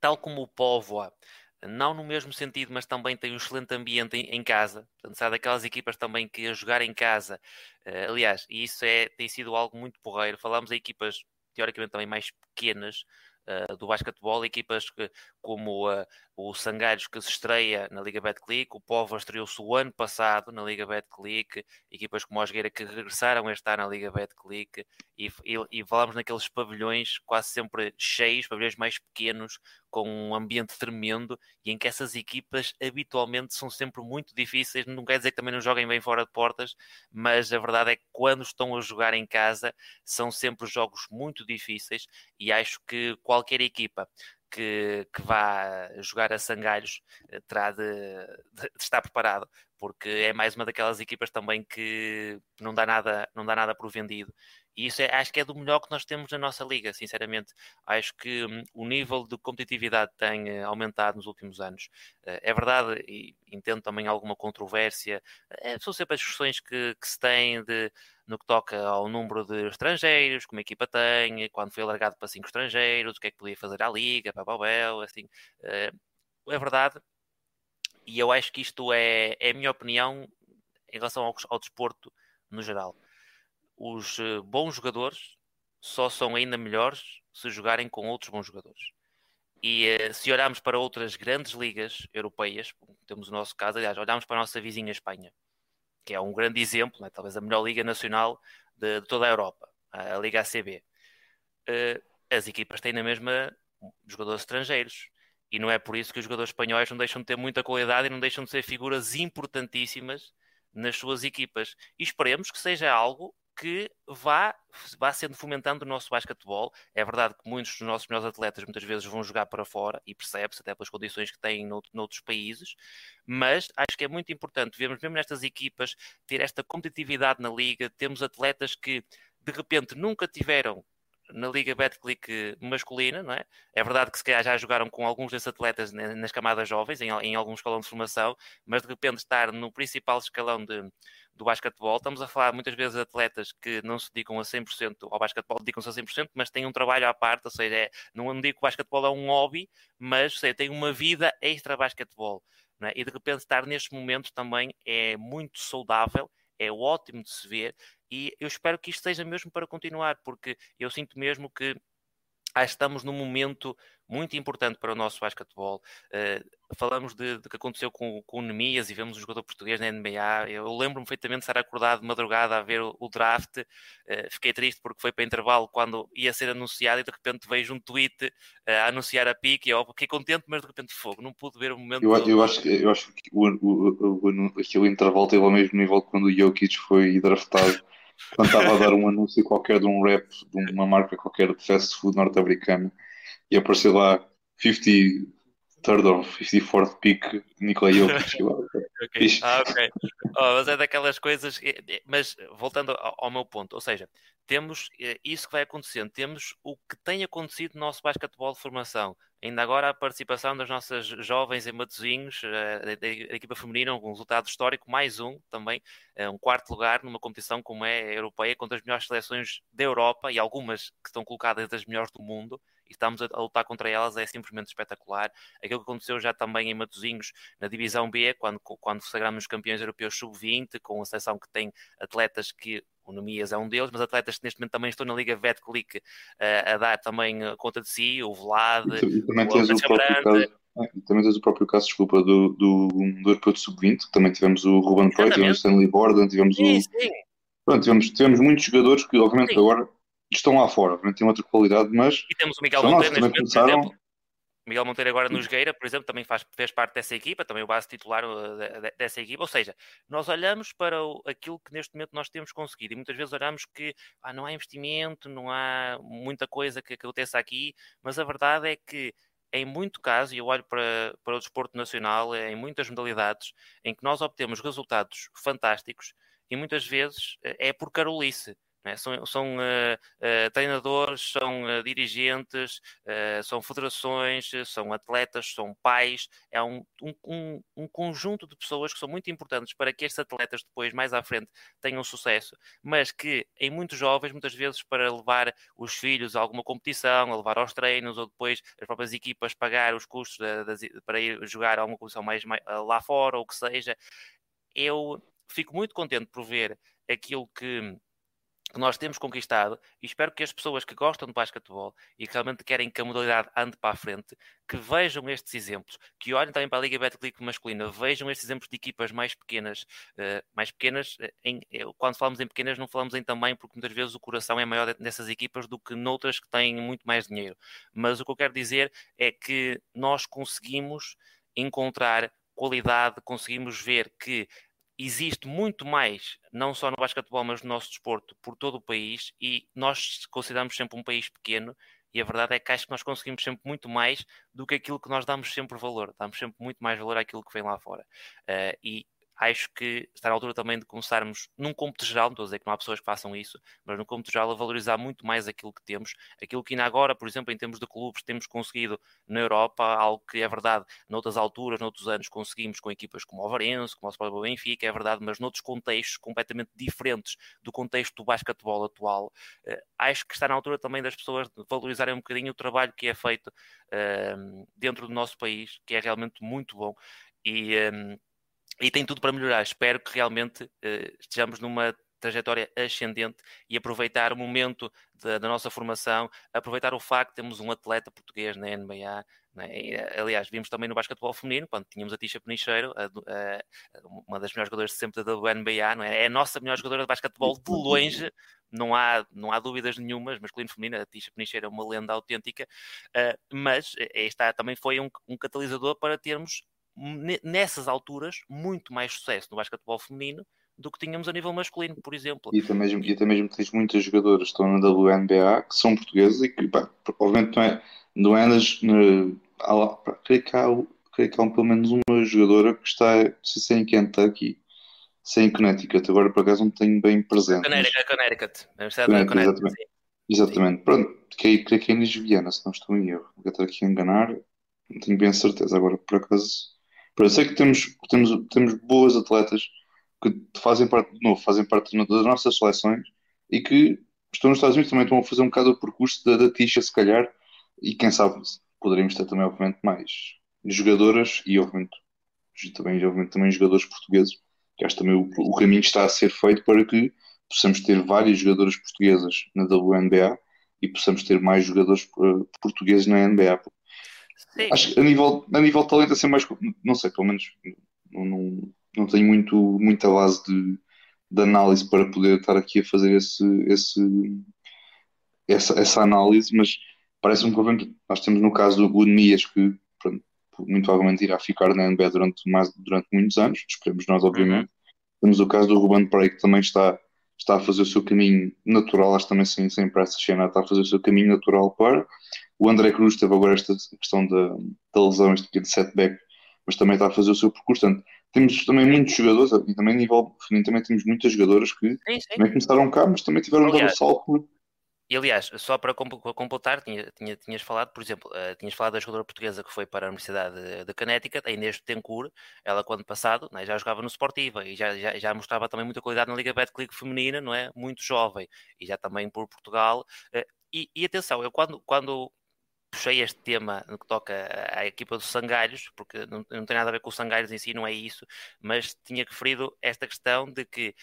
tal como o Póvoa, não no mesmo sentido, mas também tem um excelente ambiente em, em casa. Portanto, sabe daquelas equipas também que a jogar em casa, uh, aliás, e isso é, tem sido algo muito porreiro. Falamos de equipas teoricamente também mais pequenas uh, do basquetebol, equipas que, como uh, o Sangalhos que se estreia na Liga Betclic, o Povo estreou-se o ano passado na Liga Betclic, equipas como Osgueira que regressaram a estar na Liga Betclic e, e, e falamos naqueles pavilhões quase sempre cheios, pavilhões mais pequenos, com um ambiente tremendo e em que essas equipas habitualmente são sempre muito difíceis. Não quer dizer que também não joguem bem fora de portas, mas a verdade é que quando estão a jogar em casa são sempre jogos muito difíceis e acho que qualquer equipa que, que vá jogar a Sangalhos eh, terá de, de, estar preparado, porque é mais uma daquelas equipas também que não dá nada, não dá nada por vendido. E isso é, acho que é do melhor que nós temos na nossa liga, sinceramente. Acho que hum, o nível de competitividade tem uh, aumentado nos últimos anos. Uh, é verdade, e entendo também alguma controvérsia, uh, são sempre as discussões que, que se têm de, no que toca ao número de estrangeiros, como a equipa tem, quando foi alargado para cinco estrangeiros, o que é que podia fazer à liga, para Babel, assim. Uh, é verdade, e eu acho que isto é, é a minha opinião em relação ao, ao desporto no geral. Os eh, bons jogadores só são ainda melhores se jogarem com outros bons jogadores. E uh, se olharmos para outras grandes ligas europeias, temos o nosso caso, aliás, olhamos para a nossa vizinha Espanha, que é um grande exemplo, né? talvez a melhor liga nacional de, de toda a Europa, a Liga ACB. Uh, as equipas têm na mesma jogadores estrangeiros. E não é por isso que os jogadores espanhóis não deixam de ter muita qualidade e não deixam de ser figuras importantíssimas nas suas equipas. E esperemos que seja algo que vá, vá sendo fomentando o nosso basquetebol. É verdade que muitos dos nossos melhores atletas muitas vezes vão jogar para fora e percebe-se até pelas condições que têm noutros países, mas acho que é muito importante vermos mesmo nestas equipas ter esta competitividade na liga, temos atletas que de repente nunca tiveram na Liga Betclic masculina, não é? É verdade que se calhar já jogaram com alguns desses atletas nas camadas jovens, em, em algum escalão de formação, mas de repente estar no principal escalão de, do basquetebol, estamos a falar muitas vezes de atletas que não se dedicam a 100% ao basquetebol, dedicam-se a 100%, mas têm um trabalho à parte, ou seja, é, não digo que o basquetebol é um hobby, mas seja, têm uma vida extra basquetebol. É? E de repente estar nestes momentos também é muito saudável, é ótimo de se ver e eu espero que isto seja mesmo para continuar, porque eu sinto mesmo que ah, estamos num momento muito importante para o nosso basquetebol. Uh, falamos de, de, que aconteceu com, com o Nemias e vemos um jogador português na NBA. Eu lembro-me perfeitamente de estar acordado de madrugada a ver o, o draft. Uh, fiquei triste porque foi para intervalo quando ia ser anunciado e de repente vejo um tweet uh, a anunciar a pique. Eu fiquei contente, mas de repente fogo. Não pude ver o momento. Eu, eu acho, que, eu acho que o, o, o, aquele intervalo teve ao mesmo nível quando o Jokic foi draftado quando estava a dar um anúncio qualquer de um rap de uma marca qualquer de fast food norte-americana e apareceu lá 50 third or 54th pick Nikola Jokic. okay. Ah, ok. Oh, mas é daquelas coisas. Mas voltando ao, meu ponto, ou seja, temos eh, isso que vai acontecendo, temos o que tem acontecido no nosso basquetebol de formação. Ainda agora a participação das nossas jovens em Matosinhos, eh, da equipa feminina, um resultado histórico, mais um também, eh, um quarto lugar numa competição como é a europeia, contra as melhores seleções da Europa e algumas que estão colocadas entre as melhores do mundo e estamos a, lutar contra elas é simplesmente espetacular. Aquilo que aconteceu já também em Matosinhos, na Divisão B, quando, quando sagramos campeões europeus sub-20, com a seleção que tem atletas que o Nemias é um deles, mas atletas que neste momento também estão na Liga Vetclic uh, a dar também conta de si, o Vlad, e, também o o caso, é, também tens o próprio caso, desculpa, do, do, do Europeu de Sub-20, também tivemos o Ruben Poy, tivemos o Stanley Borden, tivemos sim, o... Sim. Pronto, tivemos, tivemos muitos jogadores que obviamente sim. agora estão lá fora, obviamente têm outra qualidade, mas... E temos o Miguel Monteiro neste momento, começaram... por exemplo, Miguel Monteiro agora no Jogueira, por exemplo, também faz, fez parte dessa equipa, também o base titular uh, dessa equipa. Ou seja, nós olhamos para o, aquilo que neste momento nós temos conseguido e muitas vezes olhamos que ah, não há investimento, não há muita coisa que, que aconteça aqui, mas a verdade é que em muito caso, e eu olho para, para o desporto nacional, é em muitas modalidades, em que nós obtemos resultados fantásticos e muitas vezes eh, é por carolice. Né? São, são uh, uh, treinadores, são uh, dirigentes, são federações, são atletas, são pais. É um, um, um, conjunto de pessoas que são muito importantes para que estes atletas depois, mais à frente, tenham sucesso, mas que em muitos jovens, muitas vezes, para levar os filhos a alguma competição, a levar aos treinos, ou depois as próprias equipas pagar os custos para ir jogar alguma competição mais, mais lá fora, ou o que seja, eu fico muito contente por ver aquilo que que nós temos conquistado e espero que as pessoas que gostam de basquetebol e que realmente querem que a modalidade ande para a frente, que vejam estes exemplos, que olhem também para a Liga Betclic masculina, vejam estes exemplos de equipas mais pequenas, uh, mais pequenas, uh, em, quando falamos em pequenas não falamos em tamanho, porque muitas vezes o coração é maior dessas equipas do que noutras que têm muito mais dinheiro. Mas o que eu quero dizer é que nós conseguimos encontrar qualidade, conseguimos ver que existe muito mais, não só no basquetebol, mas no nosso desporto, por todo o país, e nós consideramos sempre um país pequeno, e a verdade é que acho que nós conseguimos sempre muito mais do que aquilo que nós damos sempre valor, damos sempre muito mais valor àquilo que vem lá fora. Uh, e acho que está na altura também de começarmos, num cômputo geral, não estou a dizer que não há pessoas que façam isso, mas num cômputo geral, a valorizar muito mais aquilo que temos, aquilo que ainda agora, por exemplo, em termos de clubes, temos conseguido na Europa, algo que é verdade, noutras alturas, noutros anos, conseguimos com equipas como o Varense, como o Sport Benfica, é verdade, mas noutros contextos completamente diferentes do contexto do basquetebol atual, uh, acho que está na altura também das pessoas valorizarem um bocadinho o trabalho que é feito uh, dentro do nosso país, que é realmente muito bom. E, um, e tem tudo para melhorar. Espero que realmente uh, estejamos numa trajetória ascendente e aproveitar o momento da, da, nossa formação, aproveitar o facto de termos um atleta português na NBA. Né? E, eh, aliás, vimos também no basquetebol feminino, quando tínhamos a Tisha Penicheiro, a, a, uma das melhores jogadoras sempre da WNBA, não é? é a nossa melhor jogadora de basquetebol de longe, não há, não há dúvidas nenhumas, masculino e feminino, a Tisha Penicheiro é uma lenda autêntica, uh, mas esta também foi um, um catalisador para termos nessas alturas, muito mais sucesso no basquetebol feminino do que tínhamos a nível masculino, por exemplo. E até mesmo, e até mesmo tens muitas jogadoras que estão na WNBA que são portuguesas e que, pá, obviamente, não é, não é nas, há, creio, que há, creio que há pelo menos uma jogadora que está, não sei se é em Kentucky, se é em Connecticut, agora por acaso não tenho bem presente. Connecticut. Connecticut, a Universidade Connecticut, Connecticut exatamente. exatamente. Pronto, que, creio que é em Lisboa, se não estou em erro. Vou estar aqui a enganar, não tenho bem a certeza, agora por acaso eu sei que temos, temos, temos boas atletas que fazem parte, de novo, fazem parte das nossas seleções e que estão nos Estados Unidos também estão a fazer um bocado o percurso da, da Tisha, se calhar, e quem sabe poderíamos ter também, obviamente, mais jogadoras e, obviamente, também, obviamente, também jogadores portugueses, que acho também o, o caminho está a ser feito para que possamos ter várias jogadoras portuguesas na WNBA e possamos ter mais jogadores uh, portugueses na NBA. Sim. Acho que a nível, a nível de talento, assim, mais. Não sei, pelo menos não, não, não tenho muito, muita base de, de análise para poder estar aqui a fazer esse, esse, essa, essa análise, mas parece-me que nós temos no caso do Gudemias que pronto, muito provavelmente irá ficar na NBA durante, mais, durante muitos anos, esperemos nós, obviamente. Uhum. Temos o caso do Ruben Prey que também está, está a fazer o seu caminho natural, acho também sem, sem pressa, Xena, está a fazer o seu caminho natural para. O André Cruz teve agora esta questão da, da lesão, este de setback, mas também está a fazer o seu percurso. Portanto, temos também muitos jogadores, e também a nível feminino também temos muitas jogadoras que sim, sim. também começaram cá, mas também tiveram um dar salto. E aliás, só para completar, tinha, tinha, tinhas falado, por exemplo, uh, tinhas falado da jogadora portuguesa que foi para a Universidade de, de Connecticut, a Inês Betancourt, ela quando passado né, já jogava no Sportiva e já, já, já, mostrava também muita qualidade na Liga Betclic feminina, não é? Muito jovem, e já também por Portugal. Uh, e, e, atenção, eu quando, quando puxei este tema no que toca à equipa dos Sangalhos, porque não, não tem nada a ver com os Sangalhos em si, não é isso, mas tinha referido esta questão de que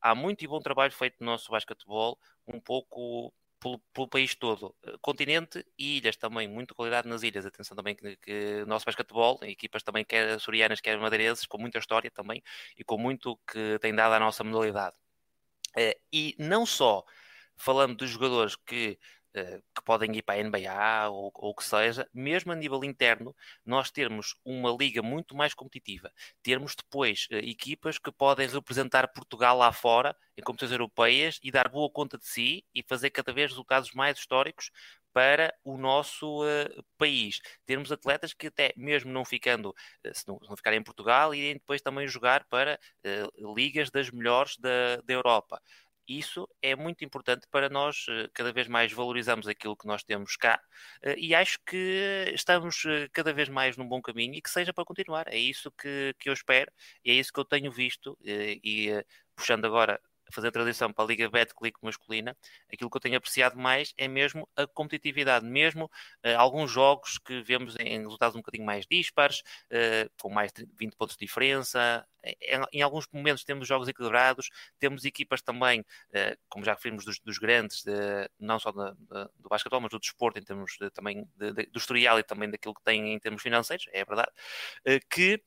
há muito e bom trabalho feito no nosso basquetebol, um pouco pelo, pelo, país todo, continente e ilhas também, muita qualidade nas ilhas. Atenção também que, que o nosso basquetebol, equipas também quer açorianas, quer madeirenses, com muita história também e com muito que tem dado à nossa modalidade. Eh, e não só falando dos jogadores que que podem ir para a NBA ou o que seja, mesmo a nível interno, nós termos uma liga muito mais competitiva, termos depois uh, equipas que podem representar Portugal lá fora em competições europeias e dar boa conta de si e fazer cada vez resultados mais históricos para o nosso uh, país. Termos atletas que até mesmo não ficando, uh, se, não, se não ficarem em Portugal, irem depois também jogar para uh, ligas das melhores da, da Europa isso é muito importante para nós eh, cada vez mais valorizarmos aquilo que nós temos cá eh, e acho que estamos eh, cada vez mais num bom caminho e que seja para continuar. É isso que, que eu espero, é isso que eu tenho visto e puxando agora fazer a transição para a Liga Betclic masculina, aquilo que eu tenho apreciado mais é mesmo a competitividade, mesmo uh, alguns jogos que vemos em resultados um bocadinho mais dispares, uh, com mais de 20 pontos de diferença. Em, em, alguns momentos temos jogos equilibrados, temos equipas também, uh, como já referimos, dos, dos grandes, de, não só de, de, do basquetebol, mas do desporto, em termos também do historial e também daquilo que tem em termos financeiros, é verdade, que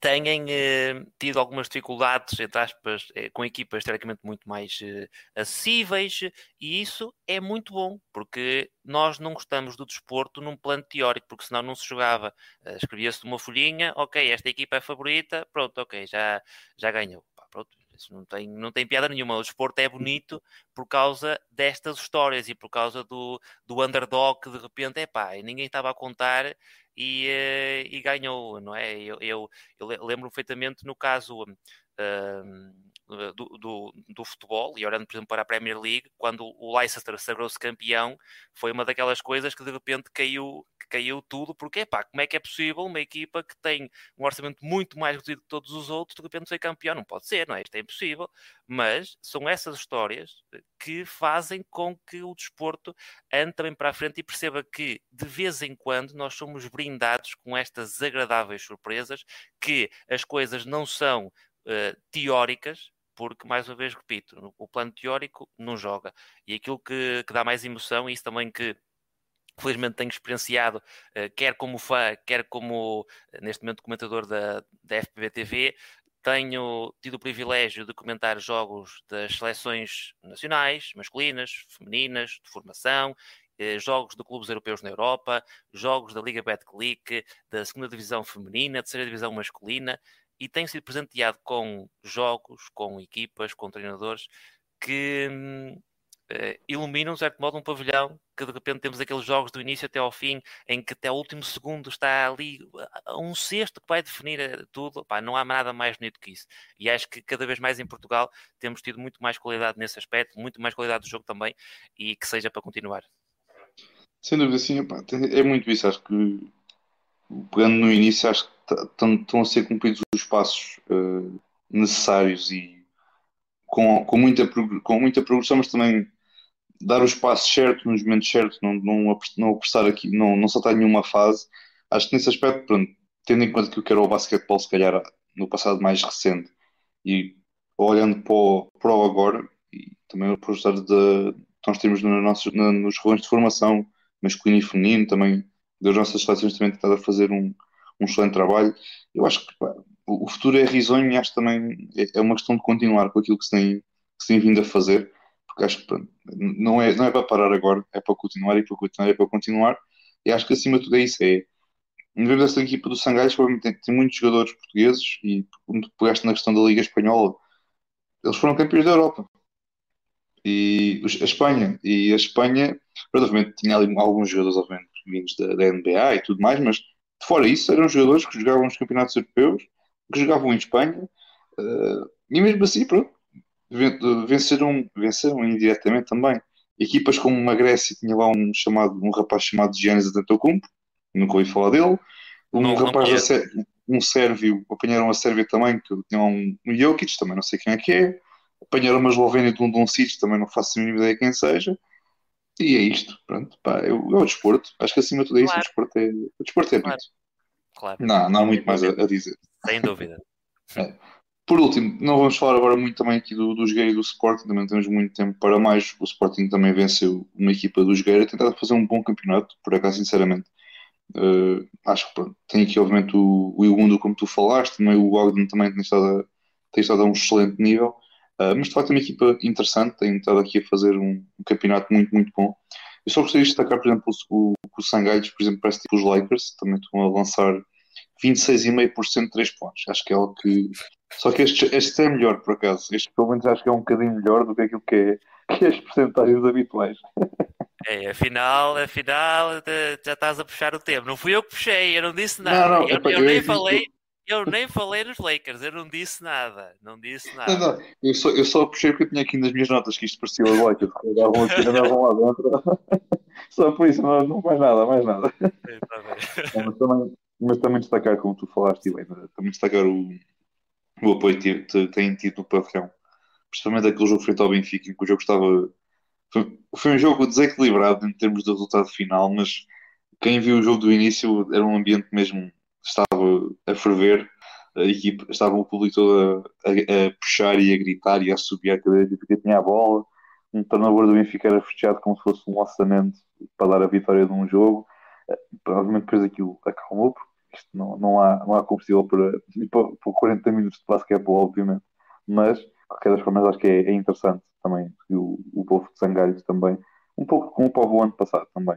têm eh, tido algumas dificuldades, entre aspas, eh, com equipas teoricamente muito mais eh, acessíveis, e isso é muito bom, porque nós não gostamos do desporto num plano teórico, porque senão não se jogava. Eh, escrevia-se uma folhinha, ok, esta equipa é favorita, pronto, ok, já, já ganhou. Pá, pronto, isso não tem, não tem piada nenhuma. O desporto é bonito por causa destas histórias e por causa do, do underdog que de repente, é pá, ninguém estava a contar e, uh, e ganhou, não é? Eu, eu, eu lembro perfeitamente no caso uh, do, do, do, futebol, e olhando, por exemplo, para a Premier League, quando o Leicester sagrou-se campeão, foi uma daquelas coisas que de repente caiu, caiu tudo, porque, pá, como é que é possível uma equipa que tem um orçamento muito mais reduzido que todos os outros, de repente ser campeão? Não pode ser, não é? Isto é impossível. Mas são essas histórias que fazem com que o desporto ande também para a frente e perceba que, de vez em quando, nós somos brindados com estas agradáveis surpresas, que as coisas não são uh, teóricas, porque, mais uma vez, repito, o plano teórico não joga. E aquilo que, que dá mais emoção, e isso também que felizmente tenho experienciado, eh, quer como fã, quer como, eh, neste momento, comentador da, da FPV TV, tenho tido o privilégio de comentar jogos das seleções nacionais, masculinas, femininas, de formação, eh, jogos de clubes europeus na Europa, jogos da Liga Betclic, da segunda divisão feminina, terceira divisão masculina, e tenho sido presenteado com jogos, com equipas, com treinadores que hum, uh, iluminam, de certo modo, um pavilhão que de repente temos aqueles jogos do início até ao fim, em que até o último segundo está ali um sexto que vai definir eh, tudo. Pá, não há nada mais bonito que isso. E acho que cada vez mais em Portugal temos tido muito mais qualidade nesse aspecto, muito mais qualidade do jogo também, e que seja para continuar. Sem dúvida, sim, é muito isso. Acho que, pegando no início, acho que estão a ser cumpridos os passos uh, necessários e com, com, muita, com muita progressão, mas também dar os passos certos nos momentos certos, não, não, não apressar aqui, não, não saltar nenhuma fase. Acho que nesse aspecto, pronto, tendo em conta que eu quero o basquetebol, se calhar no passado mais recente, e olhando para o, para o agora, e também por estar de, nós temos no nossos, no, nos rolões de formação masculino e feminino, também das nossas seleções também tentado a fazer um, um excelente trabalho. Eu acho que pá, o futuro é risonho e acho também é, é uma questão de continuar com aquilo que se tem, que se tem vindo a fazer porque acho que pronto, não, é, não é para parar agora, é para continuar e para continuar e para continuar. E acho que acima de tudo é isso. É, vemos esta equipa do Sangalhos, tem, tem muitos jogadores portugueses e quando pegaste na questão da Liga Espanhola, eles foram campeões da Europa. E a Espanha, e a Espanha, provavelmente tinha ali alguns jogadores, obviamente, vindos da, da NBA e tudo mais, mas fora isso, eram jogadores que jogavam nos campeonatos europeus, que jogavam em Espanha, uh, e mesmo assim, pronto, venceram, venceram indiretamente também. Equipas como a Grécia tinha lá um, chamado, um rapaz chamado Giannis Antetokounmpo, nunca ouvi falar dele. Um não, rapaz, não um sérvio, apanharam a Sérvia também, que tinha um, um Jokic, também não sei quem é que é. Apanharam uma Eslovénia de um Doncic, também não faço a mínima ideia quem seja. E é isto, pronto, pá, é, o, desporto. Acho que acima de tudo é isso, claro. o desporto é, o desporto é claro. Claro. Não, não há muito mais a, a dizer. Sem dúvida. É. Por último, não vamos falar agora muito também aqui do, do Jogueira e do Sporting, também temos muito tempo para mais. O Sporting também venceu uma equipa do Jogueira, tentado fazer um bom campeonato, por acaso, sinceramente. Uh, acho que pronto, tem aqui, obviamente, o, o Iwundo, como tu falaste, também o Ogden também tem estado, a, tem estado a um excelente nível. Uh, mas de facto é uma equipa interessante, tem estado aqui a fazer um, um campeonato muito, muito bom. Eu só gostaria de destacar, por exemplo, o, o, Sangalhos, por exemplo, parece tipo os Lakers, também estão a lançar 26,5% de 3 pontos. Acho que é algo que. Só que este, este é melhor, por acaso. Este, pelo menos, acho que é um bocadinho melhor do que aquilo que é, que é as porcentagens habituais. É, afinal, afinal, já estás a puxar o tempo. Não fui eu que puxei, eu não disse nada. Não, não, eu, eu, eu, nem falei. Eu nem falei nos Lakers, eu não disse nada. Não disse nada. Não, não. Eu, só, eu só puxei porque eu tinha aqui nas minhas notas que isto parecia o Lakers. Andavam aqui, andavam lá dentro. só por isso, não, não mais nada, mais nada. É, mas também, mas também destacar, como tu falaste, Helena, também destacar o, o apoio que tem tido no pavilhão. principalmente aquele jogo frente ao Benfica, em que o jogo estava. Foi, foi um jogo desequilibrado em termos de resultado final, mas quem viu o jogo do início era um ambiente mesmo. A ferver, a equipe, estava o público todo a, a, a puxar e a gritar e a subir a cadeira porque tinha a bola. Um turnover do Benfica era fechado como se fosse um lançamento para dar a vitória de um jogo. Provavelmente depois aquilo acalmou, porque isto não, não, há, não há combustível para, para, para 40 minutos de basquetebol, obviamente. Mas, de qualquer das formas, acho que é, é interessante também. o, o povo de Sangalhos também, um pouco como o povo ano passado também.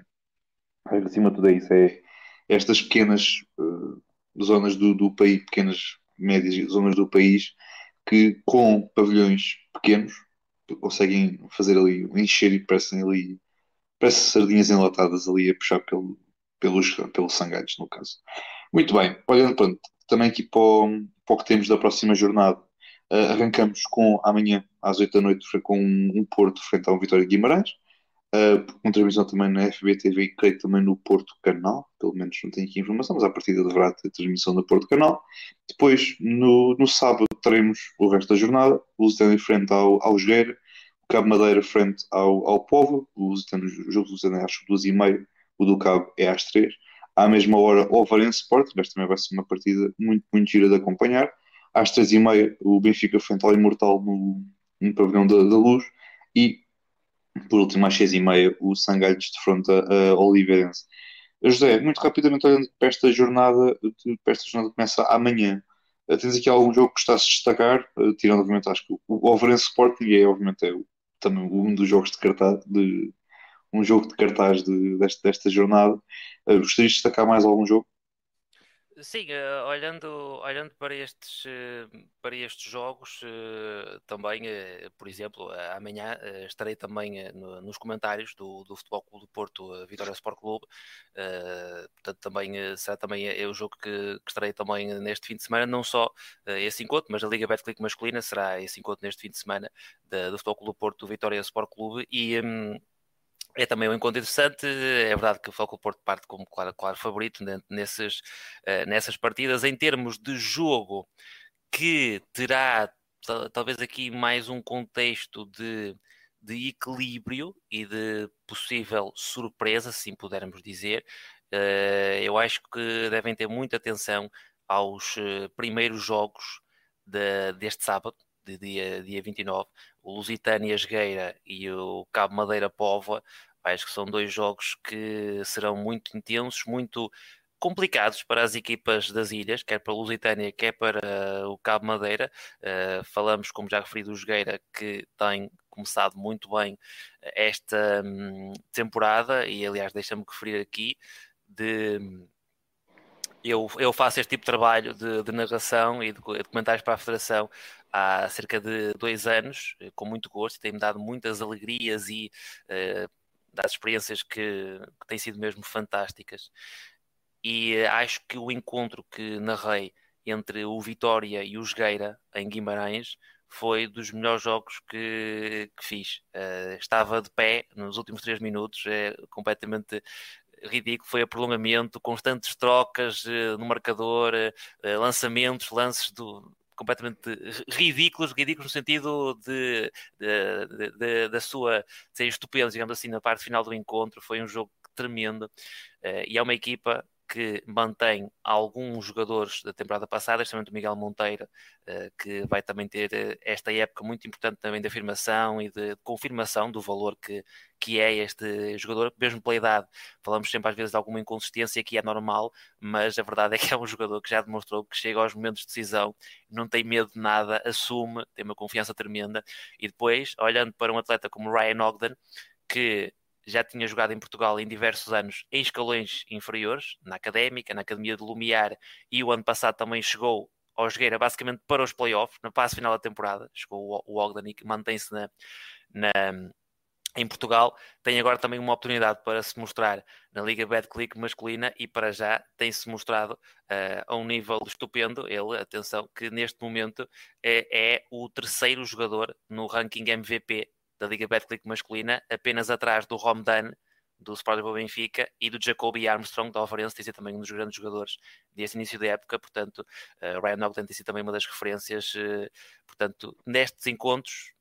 Mas, acima de tudo é isso, é estas pequenas uh, zonas do, do país, pequenas, médias zonas do país, que com pavilhões pequenos conseguem fazer ali, encher e parecem ali, parece sardinhas enlatadas ali a puxar pelo, pelos, pelos sangalhos, no caso. Muito bem, olhando pronto, também aqui para o, para o que temos da próxima jornada, uh, arrancamos com amanhã às 8 da noite com um, um Porto frente a um Vitória de Guimarães, uh, transmissão também na FBTV e creio também no Porto Canal, pelo menos não tenho aqui informação, mas à partida deverá ter transmissão no Porto Canal. Depois, no, no sábado, teremos o resto da jornada, o Lusitano em frente ao, ao Jogueira, o Cabo Madeira frente ao, ao Povo, o, Lusitano, o jogo do Lusitano é às duas e meia, o do Cabo é às três à mesma hora o Varense Sport, mas também vai ser uma partida muito, muito gira de acompanhar. Às três e meia o Benfica frente ao Imortal no, no pavilhão da, da, Luz e por último às seis e meia o Sangalhos de fronte a Oliveirense. José, muito rapidamente olhando para esta jornada, para esta jornada que começa amanhã, eh, tens aqui algum jogo que está a se destacar, eh, tirando obviamente acho que o Alvarense Sporting é obviamente é também um dos jogos de cartaz de, um jogo de cartaz de, desta, desta jornada. Uh, gostarias de destacar mais algum jogo? Sim, uh, olhando, olhando para, estes, uh, para estes jogos, uh, também, por exemplo, amanhã estarei também no, nos comentários do, do Futebol Clube do Porto, Vitória Sport Clube, portanto também será também é, o jogo que, que, estarei também neste fim de semana, não só esse encontro, mas a Liga Betclic masculina será esse encontro neste fim de semana da, do Futebol Clube do Porto, Vitória Sport Clube. E... Um, é também um encontro interessante. É verdade que o Foco Porto parte como claro, claro favorito nesses, uh, nessas partidas. Em termos de jogo, que terá talvez aqui mais um contexto de, de equilíbrio e de possível surpresa, se assim pudermos dizer. Uh, eu acho que devem ter muita atenção aos uh, primeiros jogos de, deste sábado, de dia, dia 29, o Lusitânia Jogueira e o Cabo Madeira Póvoa, acho que são dois jogos que serão muito intensos, muito complicados para as equipas das ilhas, quer para a Lusitânia, quer para o Cabo Madeira. Uh, falamos, como já referi, do Jogueira, que tem começado muito bem esta um, temporada, e aliás, deixa-me referir aqui de eu, eu faço este tipo de trabalho de, de narração e de, de, comentários para a Federação há cerca de dois anos, eh, com muito gosto, tem-me dado muitas alegrias e uh, dado experiências que, que têm sido mesmo fantásticas. E uh, acho que o encontro que narrei entre o Vitória e o Jogueira em Guimarães foi dos melhores jogos que, que fiz. Uh, estava de pé nos últimos três minutos, é completamente ridículo, foi a prolongamento, constantes trocas uh, no marcador, uh, lançamentos, lances do, completamente ridículos, ridículos no sentido de, de, de, de, da sua ser estupendo, digamos assim, na parte final do encontro. Foi um jogo tremendo uh, e é uma equipa que mantém alguns jogadores da temporada passada, especialmente o Miguel Monteiro, eh, que vai também ter eh, esta época muito importante também de afirmação e de confirmação do valor que, que é este jogador, mesmo pela idade. Falamos sempre às vezes de alguma inconsistência que é normal, mas a verdade é que é um jogador que já demonstrou que chega aos momentos de decisão, não tem medo de nada, assume, tem uma confiança tremenda. E depois, olhando para um atleta como Ryan Ogden, que já tinha jogado em Portugal em diversos anos em escalões inferiores, na Académica, na Academia de Lumiar, e o ano passado também chegou ao Jogueira basicamente para os playoffs, na fase final da temporada, chegou o Ogden e mantém-se na, na, em Portugal, tem agora também uma oportunidade para se mostrar na Liga Betclic masculina e para já tem-se mostrado uh, a um nível estupendo. Ele, atenção, que neste momento é, é o terceiro jogador no ranking MVP da Liga Betclic masculina, apenas atrás do Romdan, do Sporting Benfica, e do Jacoby Armstrong, da Alvarense, tem sido também um dos grandes jogadores desse início da época, portanto, uh, Ryan Ogden tem sido também uma das referências, uh, portanto, nestes encontros,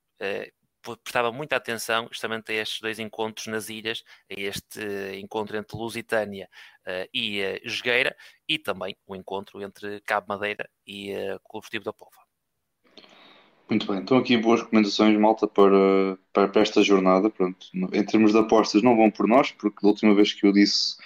prestava muita atenção justamente a estes dois encontros nas ilhas, a este encontro entre Lusitânia uh, e uh, Jogueira e também o encontro entre Cabo Madeira e uh, Clube Esportivo da Pova. Muito bem, então aqui boas recomendações, malta, para, para, para, esta jornada. Pronto, em termos de apostas, não vão por nós, porque da última vez que eu disse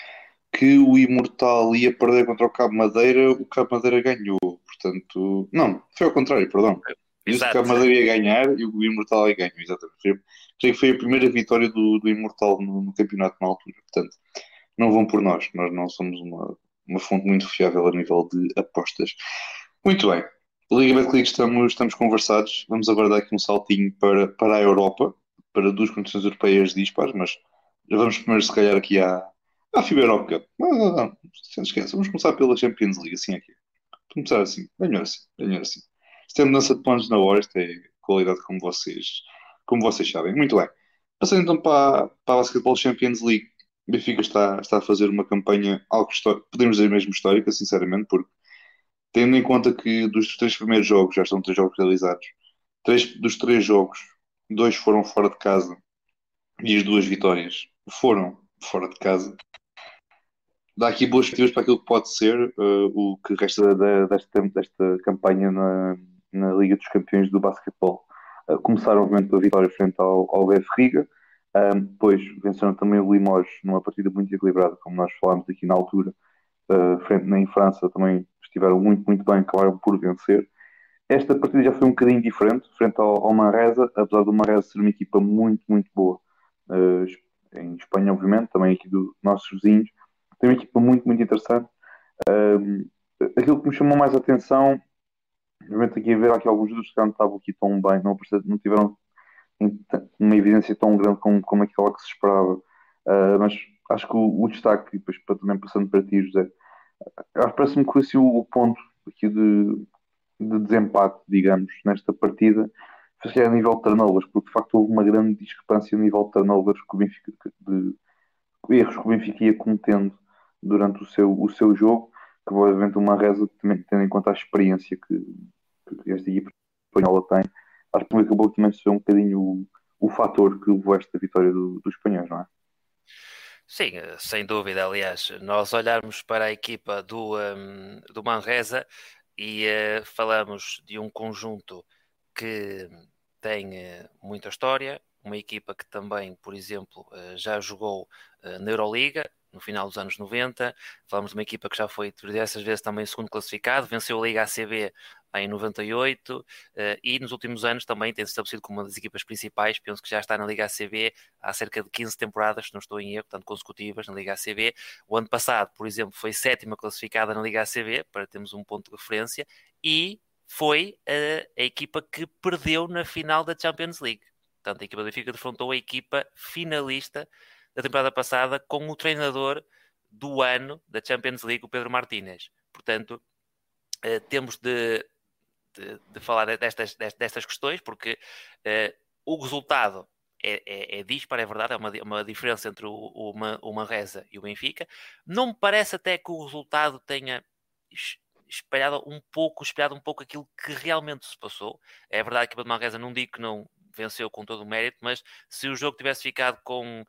que o Imortal ia perder contra o Cabo Madeira, o Cabo Madeira ganhou. Portanto, não, foi ao contrário, perdão. Disse que a Madeira ia ganhar e o Imortal ia ganhar, exatamente. Creio que foi a primeira vitória do, do Imortal no, no, campeonato na altura. Portanto, não vão por nós. Nós não somos uma, uma fonte muito fiável a nível de apostas. Muito bem. Liga Betclic estamos, estamos conversados. Vamos agora dar aqui um saltinho para, para a Europa, para duas condições europeias dispares, mas vamos primeiro se calhar aqui à, à FIBA Europe Cup. Não, não, não, não esquece. Vamos começar pela Champions League, assim aqui. Vamos começar assim. Melhor assim. Melhor assim. Isto é mudança de planos na hora, isto é qualidade como vocês, como vocês sabem. Muito bem. Passando então para, para a Basketball Champions League, Benfica está, está a fazer uma campanha algo podemos dizer mesmo histórica, sinceramente, porque tendo em conta que dos três primeiros jogos, já estão três jogos realizados, três, dos três jogos, dois foram fora de casa e as duas vitórias foram fora de casa dá aqui boas perspectivas para aquilo que pode ser uh, o que resta da, desta, desta campanha na, na Liga dos Campeões do Basquetebol. Uh, começaram, obviamente, pela vitória frente ao, ao BF Riga, depois venceram também o Limoges numa partida muito equilibrada, como nós falámos aqui na altura, uh, frente, em França também estiveram muito, muito bem, acabaram por vencer. Esta partida já foi um bocadinho diferente, frente ao, ao Manresa, apesar do Manresa ser uma equipa muito, muito boa. Uh, em Espanha, obviamente, também aqui dos nossos vizinhos, tem uma equipa muito, muito interessante. Um, aquilo que me chamou mais atenção, obviamente aqui a ver aqui alguns jogadores que não estavam aqui tão bem, não, não tiveram uma evidência tão grande como, como aquela que se esperava. Uh, mas acho que o, o destaque, depois para, também passando para ti, José, parece-me que foi o, ponto aqui de, de desempate, digamos, nesta partida, foi a nível de turnovers, porque de facto houve uma grande discrepância a nível de turnovers que o Benfica, de, de erros que o Benfica ia cometendo durante o seu, o seu jogo, que provavelmente uma reza, também tendo em conta a experiência que, que esta equipa espanhola tem, acho que acabou também ser um bocadinho o, o fator que levou esta vitória do, dos espanhóis, não é? Sim, sem dúvida. Aliás, nós olharmos para a equipa do, um, do Manresa e uh, falamos de um conjunto que tem uh, muita história, uma equipa que também, por exemplo, uh, já jogou na Euroliga, no final dos anos 90. Falamos de uma equipa que já foi diversas vezes também segundo classificado, venceu a Liga ACB em 98 eh, e nos últimos anos também tem-se estabelecido como uma das equipas principais. Penso que já está na Liga ACB há cerca de 15 temporadas, se não estou em erro, portanto consecutivas na Liga ACB. O ano passado, por exemplo, foi sétima classificada na Liga ACB, para termos um ponto de referência, e foi a, a equipa que perdeu na final da Champions League. Portanto, a equipa do Benfica defrontou a equipa finalista da temporada passada com o treinador do ano da Champions League, o Pedro Martínez. Portanto, uh, temos de, de, de, falar destas, destas questões, porque uh, o resultado é, é, é, dispar, é verdade, é uma, uma diferença entre o, o, o Manresa e o Benfica. Não me parece até que o resultado tenha espelhado um pouco, espelhado um pouco aquilo que realmente se passou. É verdade que o Manresa não digo que não venceu com todo o mérito, mas se o jogo tivesse ficado com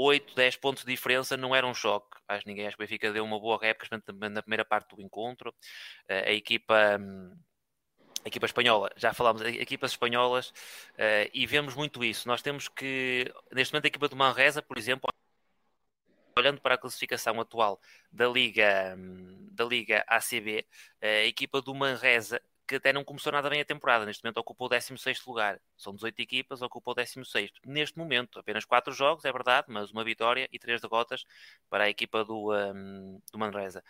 8, 10 pontos de diferença não era um choque. Acho ninguém, acho que o Benfica deu uma boa época na primeira parte do encontro. Eh, a equipa. Hum, a equipa espanhola, já falámos, equipas espanholas, uh, e vemos muito isso. Nós temos que, neste momento, a equipa do Manresa, por exemplo, olhando para a classificação atual da Liga, hum, da Liga ACB, a equipa do Manresa que até não começou nada bem a temporada. Neste momento ocupou o 16 lugar. São 18 equipas, ocupou o 16. Neste momento, apenas 4 jogos, é verdade, mas uma vitória e 3 derrotas para a equipa do, um, do Manresa.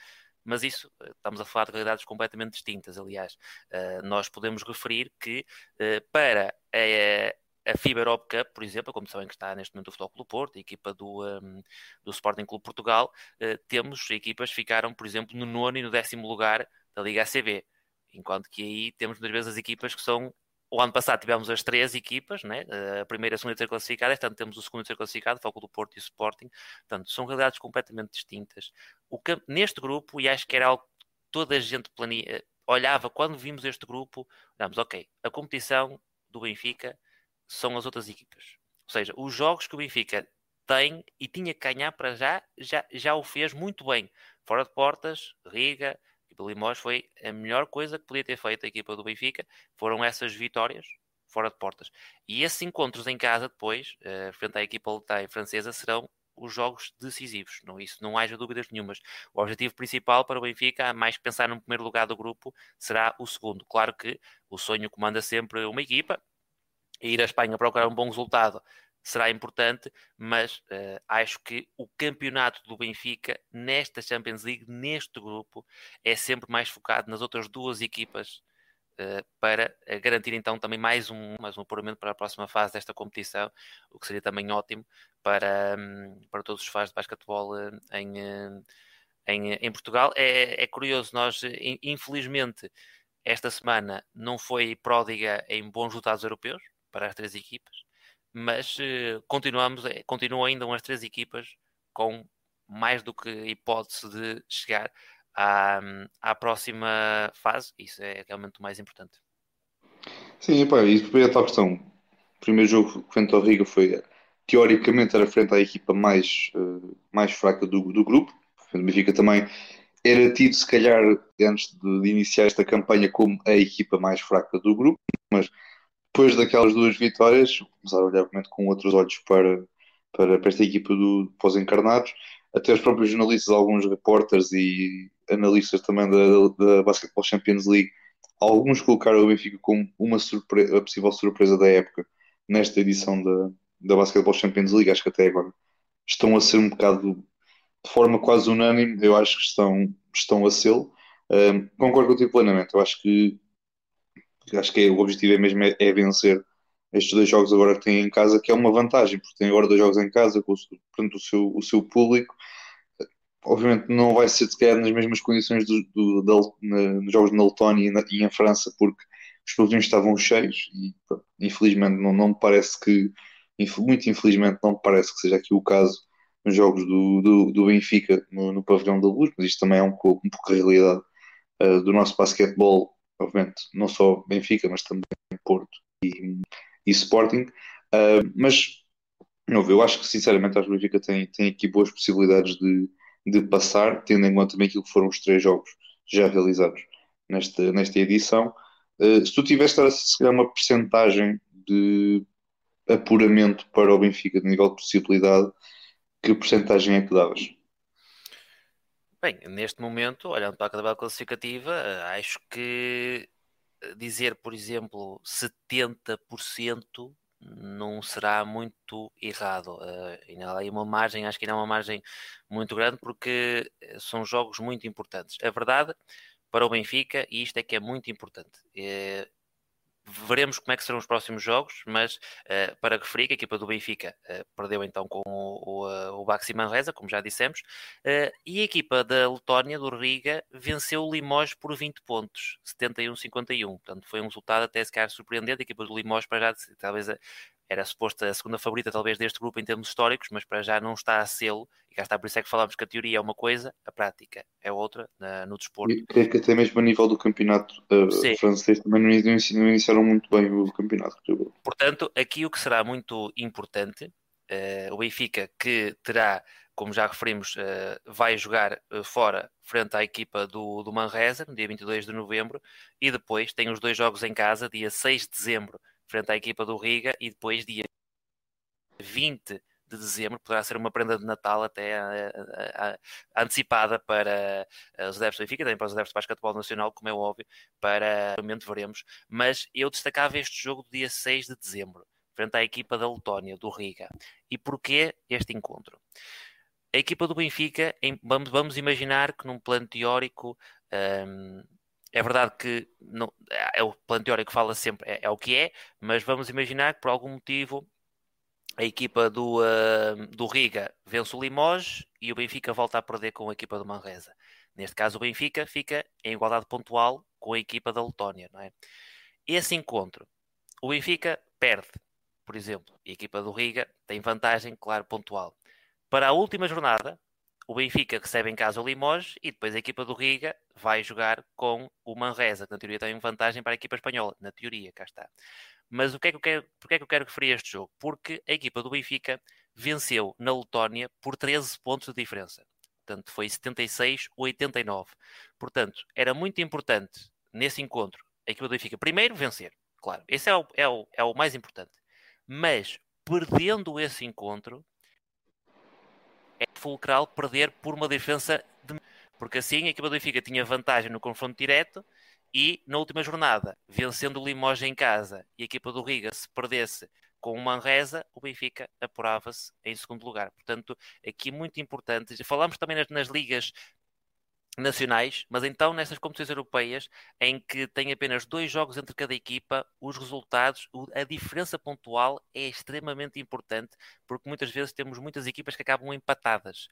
Mas isso, estamos a falar de realidades completamente distintas. Aliás, uh, nós podemos referir que uh, para a, a FIBA Cup, por exemplo, como sabem que está neste momento o Futebol Clube Porto, a equipa do, um, do Sporting Clube Portugal, uh, temos equipas que ficaram, por exemplo, no nono e no décimo lugar da Liga ACB. Enquanto que aí temos muitas vezes as equipas que são. O ano passado tivemos as três equipas, né? a primeira, a segunda e a terceira classificadas, portanto temos o segundo e classificado, Foco do Porto e o Sporting. Portanto, são realidades completamente distintas. O que, neste grupo, e acho que era algo que toda a gente plania, eh, olhava quando vimos este grupo, olhamos, ok, a competição do Benfica são as outras equipas. Ou seja, os jogos que o Benfica tem e tinha que ganhar para já, já, já o fez muito bem. Fora de portas, Riga, e do Limões foi a melhor coisa que podia ter feito a equipa do Benfica. Foram essas vitórias fora de portas. E esses encontros em casa depois, uh, frente à equipa lutai francesa, serão os jogos decisivos. Não, isso não haja dúvidas nenhumas. O objetivo principal para o Benfica, mais que pensar no primeiro lugar do grupo, será o segundo. Claro que o sonho comanda sempre uma equipa. Ir à Espanha procurar um bom resultado será importante, mas uh, acho que o campeonato do Benfica nesta Champions League, neste grupo, é sempre mais focado nas outras duas equipas uh, para garantir então também mais um, mais um apuramento para a próxima fase desta competição, o que seria também ótimo para, um, para todos os fãs de basquetebol uh, em, em, em, Portugal. É, é curioso, nós infelizmente esta semana não foi pródiga em bons resultados europeus para as três equipas mas uh, continuamos, eh, continuam ainda umas três equipas com mais do que hipótese de chegar à, à próxima fase. Isso é realmente o mais importante. Sim, e depois a tal questão. O primeiro jogo frente ao Riga foi, teoricamente, era frente à equipa mais, uh, mais fraca do, do grupo. O Benfica também era tido, se calhar, antes de, de iniciar esta campanha, como a equipa mais fraca do grupo, mas depois daquelas duas vitórias, começar a olhar com outros olhos para, para, para esta equipa do pós-encarnados. Até os próprios jornalistas, alguns repórteres e analistas também da, da Basketball Champions League, alguns colocaram o Benfica como uma a possível surpresa da época nesta edição da, da Basketball Champions League. Acho que até agora estão a ser um bocado de forma quase unânime. Eu acho que estão, estão a ser. Um, concordo contigo plenamente. Eu acho que acho que é, o objetivo é mesmo é, é, vencer estes dois jogos agora que têm em casa, que é uma vantagem, porque tem agora dois jogos em casa com o, portanto, o, seu, o seu público. Obviamente não vai ser sequer nas mesmas condições do, do, da, na, nos jogos na Letónia e, na, e, em França, porque os pavilhões estavam cheios e infelizmente não, não me parece que, muito infelizmente não me parece que seja aqui o caso nos jogos do, do, do Benfica no, no, pavilhão da Luz, mas isto também é um pouco, um pouco a realidade uh, do nosso basquetebol obviamente, não só Benfica, mas também Porto e, e Sporting. Uh, mas, não, eu acho que sinceramente acho que o Benfica tem, tem aqui boas possibilidades de, de passar, tendo em conta também aquilo que foram os três jogos já realizados nesta, nesta edição. Uh, se tu tivesse se uma percentagem de apuramento para o Benfica de nível de possibilidade, que percentagem é que davas? Bem, neste momento, olhando para a tabela classificativa, eh, acho que eh, dizer, por exemplo, 70% não será muito errado. Uh, ainda há aí uma margem, acho que ainda há uma margem muito grande, porque são jogos muito importantes. A verdade, para o Benfica, e isto é que é muito importante, Veremos como é que serão os próximos jogos, mas uh, para referir que a equipa do Benfica uh, perdeu então com o, o, uh, o Baxi Manresa, como já dissemos, e a equipa da Letónia, do Riga, venceu o Limoges por 20 pontos, 71-51. Portanto, foi um resultado até se calhar surpreendente. A equipa do Limoges, para já, talvez era suposta a segunda favorita talvez deste grupo em termos históricos, mas para já não está a sê-lo, e cá está, por isso é que falamos que a teoria é uma coisa, a prática é outra na, no desporto. E creio que até mesmo a nível do campeonato uh, francês também não iniciaram muito bem o campeonato. Portanto, aqui o que será muito importante, uh, o Benfica que terá, como já referimos, uh, vai jogar fora frente à equipa do, do Manresa, no dia 22 de novembro, e depois tem os dois jogos em casa, dia 6 de dezembro frente à equipa do Riga e depois dia 20 de dezembro, poderá ser uma prenda de Natal até a, a, a, antecipada para os adeptos do Benfica, também para os adeptos do basquetebol nacional, como é óbvio, para momento veremos, mas eu destacava este jogo do dia 6 de dezembro, frente à equipa da Letónia, do Riga. E porquê este encontro? A equipa do Benfica, em, vamos, vamos imaginar que num plano teórico um, é verdade que não, é, o plano teórico fala sempre, é, é, o que é, mas vamos imaginar que por algum motivo a equipa do, uh, do Riga vence o Limoges e o Benfica volta a perder com a equipa do Manresa. Neste caso, o Benfica fica em igualdade pontual com a equipa da Letónia. Não é? Esse encontro, o Benfica perde, por exemplo, e a equipa do Riga tem vantagem, claro, pontual. Para a última jornada, o Benfica recebe em casa o Limoges e depois a equipa do Riga vai jogar com o Manresa, que na teoria tem vantagem para a equipa espanhola. Na teoria, cá está. Mas o que é que eu quero, é que eu quero referir este jogo? Porque a equipa do Benfica venceu na Letónia por 13 pontos de diferença. Portanto, foi 76-89. Portanto, era muito importante nesse encontro a equipa do Benfica primeiro vencer, claro. Esse é o, é o, é o mais importante. Mas perdendo esse encontro, é fulcral perder por uma diferença de... Porque assim a equipa do Benfica tinha vantagem no confronto direto e na última jornada, vencendo o Limoges em casa e a equipa do Riga se perdesse com o Manresa, o Benfica apurava-se em segundo lugar. Portanto, aqui muito importante. Falamos também nas, nas ligas nacionais, mas então nestas competições europeias, em que tem apenas dois jogos entre cada equipa, os resultados, a diferença pontual é extremamente importante, porque muitas vezes temos muitas equipas que acabam empatadas.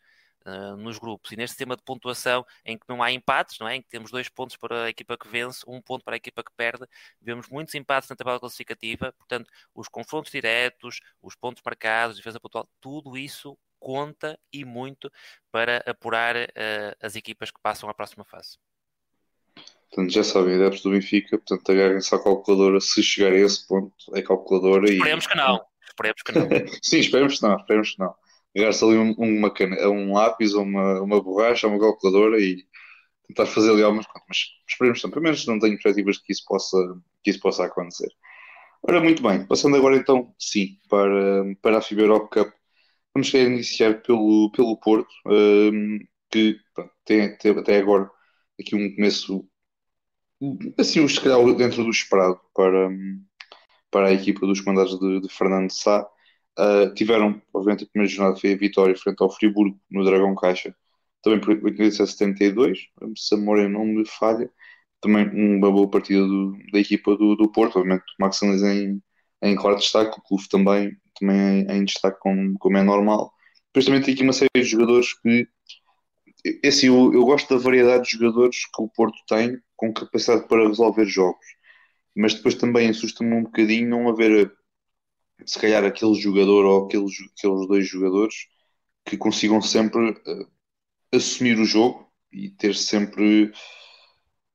Uh, nos grupos e neste sistema de pontuação em que não há empates, não é? em que temos dois pontos para a equipa que vence, um ponto para a equipa que perde, vemos muitos empates na tabela classificativa, portanto, os confrontos diretos, os pontos marcados, defesa pontual, tudo isso conta e muito para apurar uh, as equipas que passam à próxima fase. Portanto, já sabem, adeptos do Benfica, portanto, agarrem-se à calculadora se chegar a esse ponto, é calculadora Esperemos e... que não, esperemos que não. Sim, esperemos que não, esperemos que não. Agarrar-se ali um, uma cana, um lápis uma, uma borracha, uma calculadora e tentar fazer ali algumas contas, mas esperemos que não, pelo menos não tenho perspectivas que isso possa, que isso possa acontecer. Ora, muito bem, passando agora então, sim, para, para a FIBA Europe Cup, Vamos querer iniciar pelo, pelo Porto, um, que pronto, tem, tem, até agora aqui um começo assim, se calhar dentro do esperado para, para a equipa dos comandados de, de Fernando Sá. Uh, tiveram, obviamente, a primeira jornada foi a vitória frente ao Friburgo no Dragão Caixa, também por 72, se a memória não me falha. Também uma boa partida do, da equipa do, do Porto, obviamente, o Max em, em claro destaque, o Clube também também em, em destaque como, como é normal. Depois também tem aqui uma série de jogadores que é assim, eu, eu, gosto da variedade de jogadores que o Porto tem com capacidade para resolver jogos, mas depois também assusta-me um bocadinho não haver se calhar aquele jogador ou aqueles, aqueles dois jogadores que consigam sempre uh, assumir o jogo e ter sempre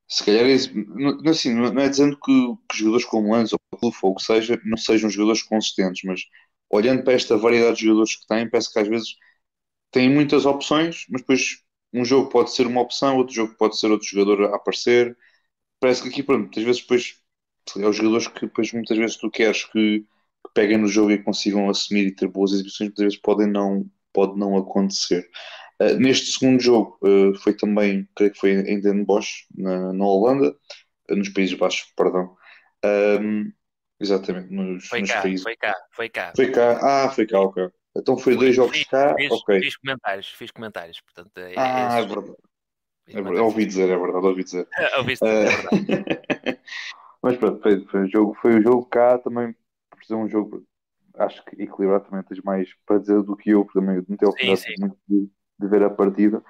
se calhar é, não, assim, não é dizendo que, que jogadores como Lanz ou Clube ou o que seja não sejam jogadores consistentes, mas olhando para esta variedade de jogadores que têm, parece que às vezes têm muitas opções, mas depois um jogo pode ser uma opção, outro jogo pode ser outro jogador a aparecer. Parece que aqui, pronto, muitas vezes depois é os jogadores que depois muitas vezes tu queres que, que, peguem no jogo e consigam assumir e ter boas exibições, muitas vezes podem não, pode não acontecer. Uh, neste segundo jogo uh, foi também, creio que foi em Den Bosch, na, na Holanda, nos Países Baixos, perdão. Um, Exatamente, nos, foi nos cá, países. Foi cá, foi cá. Foi cá, ah, foi cá, ok. Então foi dois jogos fiz, cá, fiz, ok. Fiz comentários, fiz comentários, portanto... É, ah, é, é verdade. É verdade. Ouvi dizer, é verdade, ouvi dizer. Ouviste, é verdade. Mas pronto, foi, foi, um jogo, foi um jogo cá também, por ser um jogo, acho que equilibrado também tens mais para dizer do que eu, porque também não tenho oportunidade muito de, de, ver a partida.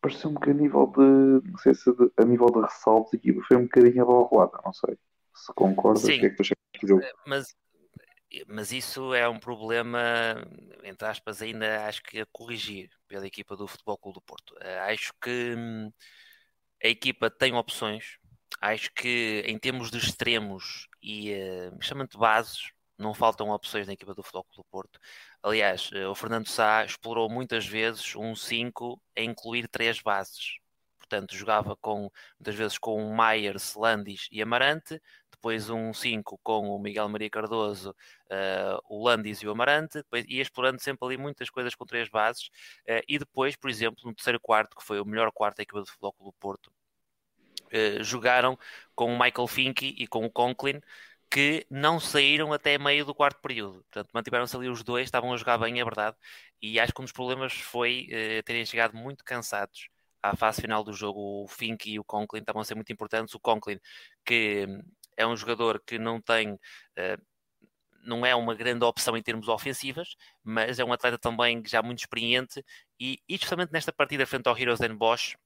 Pareceu-me que a nível de, não sei se a nível de ressaltos aqui foi um bocadinho abalroada, não sei se concordas, o que é que tu achas do jogo? Eh, mas, mas isso é um problema, entre aspas, ainda acho que a corrigir pela equipa do Futebol Clube do Porto. Eh, acho que hum, a equipa tem opções, acho que em termos de extremos e uh, de bases, não faltam opções na equipa do Futebol Clube do Porto. Aliás, o Fernando Sá explorou muitas vezes um 5 a incluir três bases. Portanto, jogava com, muitas vezes com o Maier, Landis e Amarante, depois um 5 com o Miguel Maria Cardoso, uh, o Landis e o Amarante, depois ia explorando sempre ali muitas coisas com três bases, uh, e depois, por exemplo, no terceiro quarto, que foi o melhor quarto da equipa de futebol do Porto, uh, jogaram com o Michael Finke e com o Conklin, que não saíram até meio do quarto período. Portanto, mantiveram-se ali os dois, estavam a jogar bem, é verdade, e acho que um dos problemas foi terem chegado muito cansados à fase final do jogo, o Fink e o Conklin estavam a ser muito importantes. O Conklin, que é um jogador que não tem. Uh, não é uma grande opção em termos ofensivas, mas é um atleta também já muito experiente e, especialmente nesta partida frente ao Heroes and Bosch,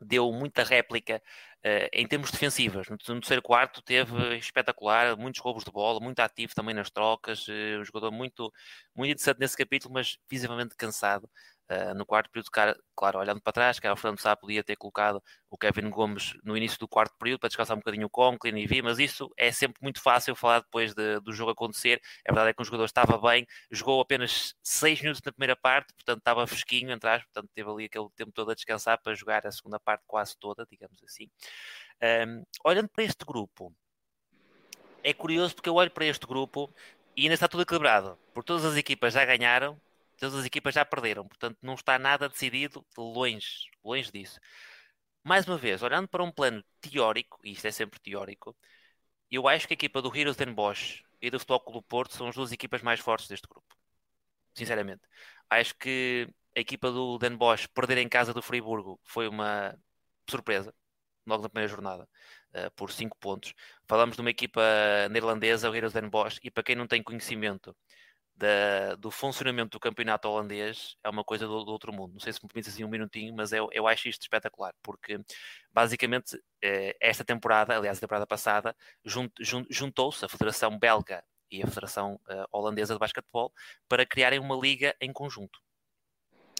deu muita réplica uh, em termos defensivas. No, no, terceiro quarto teve espetacular, muitos roubos de bola, muito ativo também nas trocas, uh, um jogador muito, muito interessante nesse capítulo, mas visivelmente cansado. Uh, no quarto período, cara, claro, olhando para trás, que o Fernando Sá podia ter colocado o Kevin Gomes no início do quarto período para descansar um bocadinho o Conklin e Vi, mas isso é sempre muito fácil falar depois de, do jogo acontecer. A verdade é que o jogador estava bem, jogou apenas 6 minutos na primeira parte, portanto estava fresquinho, atrás, portanto teve ali aquele tempo todo a descansar para jogar a segunda parte quase toda, digamos assim. Um, olhando para este grupo, é curioso porque eu olho para este grupo e ainda está tudo equilibrado, porque todas as equipas já ganharam Todas as equipas já perderam, portanto não está nada decidido longe, longe disso. Mais uma vez, olhando para um plano teórico, e isto é sempre teórico, eu acho que a equipa do Heroes Den Bosch e do Futebol Clube Porto são as duas equipas mais fortes deste grupo. Sinceramente. Acho que a equipa do Den Bosch perder em casa do Friburgo foi uma surpresa, logo na primeira jornada, uh, por 5 pontos. Falamos de uma equipa neerlandesa, o Heroes Den Bosch, e para quem não tem conhecimento, da, do funcionamento do campeonato holandês é uma coisa do, do, outro mundo. Não sei se me permites assim um minutinho, mas eu, eu acho isto espetacular, porque basicamente eh, esta temporada, aliás, a temporada passada, junt, junt, juntou-se a Federação Belga e a Federação uh, Holandesa de Basquetebol para criarem uma liga em conjunto.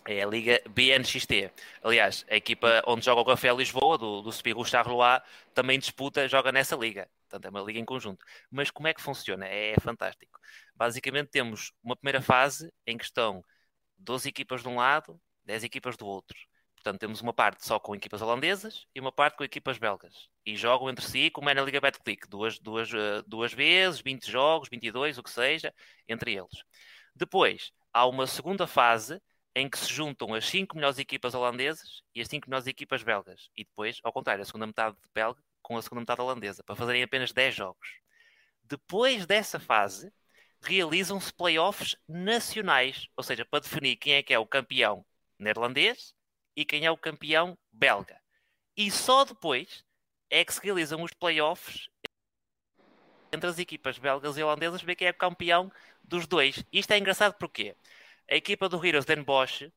É a Liga BNXT. Aliás, a equipa onde joga o Café Lisboa, do, do Spirou Charleroi, também disputa, joga nessa liga. Portanto, é uma liga em conjunto. Mas como é que funciona? É fantástico. Basicamente, temos uma primeira fase em que estão 12 equipas de um lado, 10 equipas do outro. Portanto, temos uma parte só com equipas holandesas e uma parte com equipas belgas. E jogam entre si, como é na Liga Betclic, duas, duas, eh, duas vezes, 20 jogos, 22, o que seja, entre eles. Depois, há uma segunda fase em que se juntam as 5 melhores equipas holandesas e as 5 melhores equipas belgas. E depois, ao contrário, a segunda metade belga com a segunda metade holandesa, para fazerem apenas 10 jogos. Depois dessa fase, realizam-se playoffs nacionais, ou seja, para definir quem é que é o campeão neerlandês e quem é o campeão belga. E só depois é que se realizam os playoffs entre as equipas belgas e holandesas ver quem é o campeão dos dois. Isto é engraçado porque a equipa do Heroes Den Bosch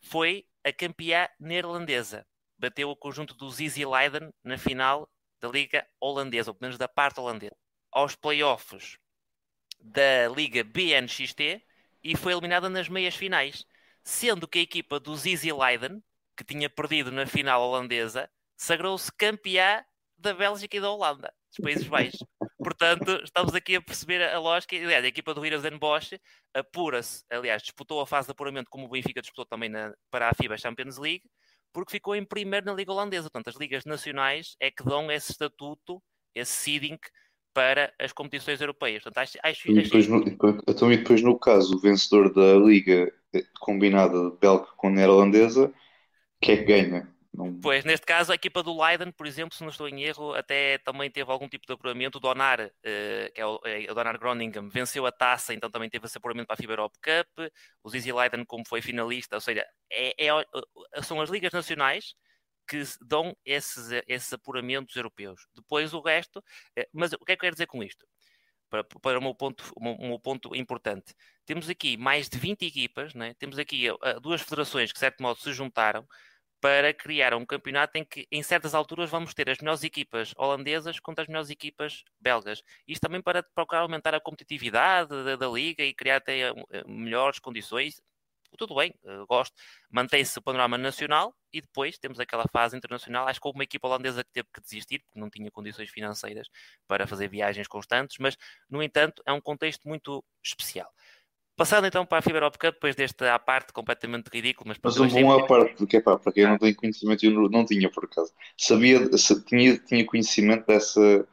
foi a campeã neerlandesa. Bateu o conjunto do Zizi Leiden na final da Liga Holandesa, ou pelo menos da parte holandesa, aos playoffs da Liga BNXT e foi eliminada nas meias finais, sendo que a equipa do Zizi Leiden, que tinha perdido na final holandesa, sagrou-se campeã da Bélgica e da Holanda, dos Países Baixos. Portanto, estamos aqui a perceber a lógica. Aliás, a equipa do Heroes Bosch apura-se, aliás, disputou a fase de apuramento como o Benfica disputou também na, para a FIBA Champions League porque ficou em primeiro na Liga Holandesa. Portanto, as ligas nacionais é que dão esse estatuto, esse seeding para as competições europeias. Portanto, acho, acho, e, depois, no, então, e depois, no caso, o vencedor da Liga combinada belga com neerlandesa, que é que ganha? Não... Pois, neste caso, a equipa do Leiden, por exemplo, se não estou em erro, até também teve algum tipo de apuramento. O Donar, uh, que é o, é o, Donar Groningen, venceu a taça, então também teve esse apuramento para a FIBA Europe Cup. O Zizi Leiden, como foi finalista, ou seja, é, é, são as ligas nacionais que dão esses, esses apuramentos europeus. Depois o resto, é, mas o que é que eu quero dizer com isto? Para, para o meu ponto, o meu ponto importante. Temos aqui mais de 20 equipas, né? temos aqui uh, duas federações que, de certo modo, se juntaram para criar um campeonato em que, em certas alturas, vamos ter as melhores equipas holandesas contra as melhores equipas belgas. Isto também para procurar aumentar a competitividade da, da liga e criar até eh, melhores condições. Tudo bem, eh, gosto. Mantém-se o panorama nacional e depois temos aquela fase internacional. Acho que houve uma equipa holandesa que teve que desistir porque não tinha condições financeiras para fazer viagens constantes, mas, no entanto, é um contexto muito especial. Passando então para a Fibra Optica, depois deste à parte completamente ridículo, mas, mas um bom à parte, porque pá, para quem não tem conhecimento, eu não, tinha por acaso. Sabia, tinha, tinha conhecimento dessa,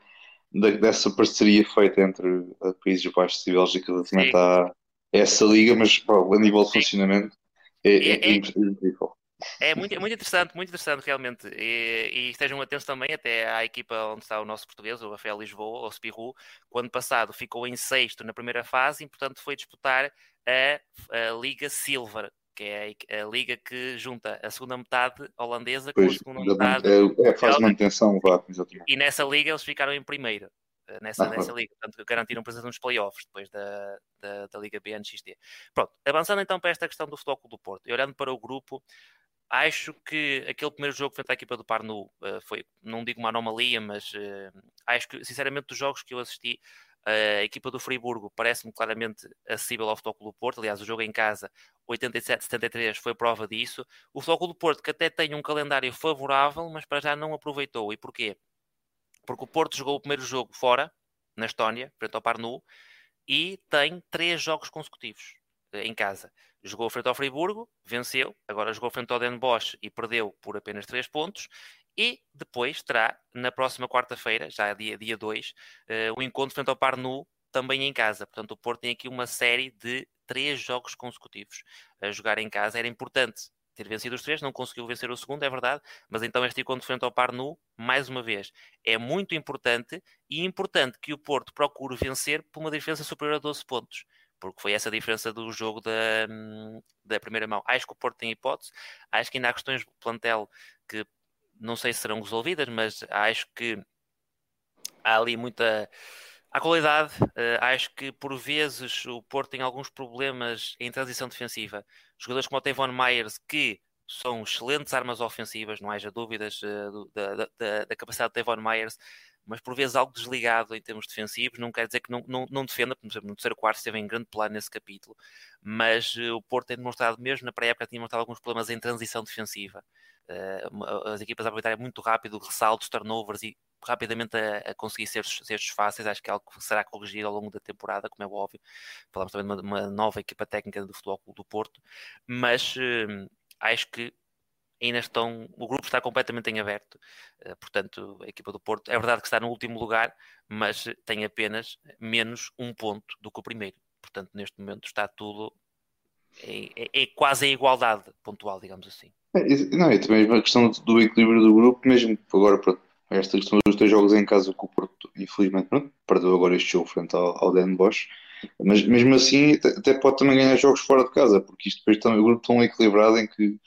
dessa parceria feita entre Países Baixos e Bélgica relativamente a essa liga, mas pá, a nível de funcionamento é, é, é, é incrível. É muito, muito interessante, muito interessante realmente. E, e, estejam atentos também até à equipa onde está o nosso português, o Rafael Lisboa, o Spirou, quando passado ficou em sexto na primeira fase e, portanto, foi disputar a, a Liga Silver, que é a, a, liga que junta a segunda metade holandesa com a segunda metade. É, é faz manutenção, vá, exatamente. E nessa liga eles ficaram em primeiro. Eh, nessa, ah, nessa liga, portanto garantiram presença nos playoffs depois da, da, da Liga BNXT. Pronto, avançando então para esta questão do Futebol do Porto e olhando para o grupo, acho que aquele primeiro jogo frente à equipa do Parnu uh, foi, não digo uma anomalia, mas uh, acho que, sinceramente, dos jogos que eu assisti, a equipa do Friburgo parece-me claramente acessível ao Futebol do Porto. Aliás, o jogo em casa, 87-73, foi prova disso. O Futebol do Porto, que até tem um calendário favorável, mas para já não aproveitou. E porquê? Porque o Porto jogou o primeiro jogo fora, na Estónia, frente ao Parnu, e tem três jogos consecutivos em casa. Jogou frente ao Friburgo, venceu, agora jogou frente ao Den Bosch e perdeu por apenas 3 pontos. E depois terá, na próxima quarta-feira, já dia 2, dia dois, uh, o encontro frente ao Parnu, também em casa. Portanto, o Porto tem aqui uma série de três jogos consecutivos a jogar em casa. Era importante ter vencido os três, não conseguiu vencer o segundo, é verdade, mas então este encontro frente ao Parnu, mais uma vez, é muito importante e importante que o Porto procure vencer por uma diferença superior a 12 pontos porque foi essa a diferença do jogo da, da primeira mão. Acho que o Porto tem hipótese, acho que ainda há questões do plantel que não sei se serão resolvidas, mas acho que há ali muita. A qualidade, uh, acho que por vezes o Porto tem alguns problemas em transição defensiva. Jogadores como o Tevon Myers, que são excelentes armas ofensivas, não haja dúvidas uh, da, da, da, capacidade de Tevon Myers, mas por vezes algo desligado em termos defensivos, não quer dizer que não, não, não defenda, por exemplo, no terceiro quarto esteve em grande plano nesse capítulo, mas uh, o Porto tem demonstrado, mesmo na pré-época, tinha demonstrado alguns problemas em transição defensiva. Uh, as equipas aproveitarem muito rápido ressaltos, turnovers e rapidamente a, a conseguir ser, ser fáceis, acho que é algo que será corrigido ao longo da temporada, como é óbvio. Falamos também de uma, uma nova equipa técnica do Futebol do Porto, mas uh, acho que ainda estão, o grupo está completamente em aberto, uh, portanto, a equipa do Porto é verdade que está no último lugar, mas tem apenas menos um ponto do que o primeiro. Portanto, neste momento está tudo é, é, é quase a igualdade pontual, digamos assim. É, não, é também a questão do equilíbrio do grupo, mesmo agora, pronto, esta questão dos dois jogos em casa que o Porto, infelizmente, pronto, perdeu agora este jogo frente ao, ao Den Bosch, mas mesmo assim até pode também ganhar jogos fora de casa, porque isto depois também o grupo tão equilibrado em que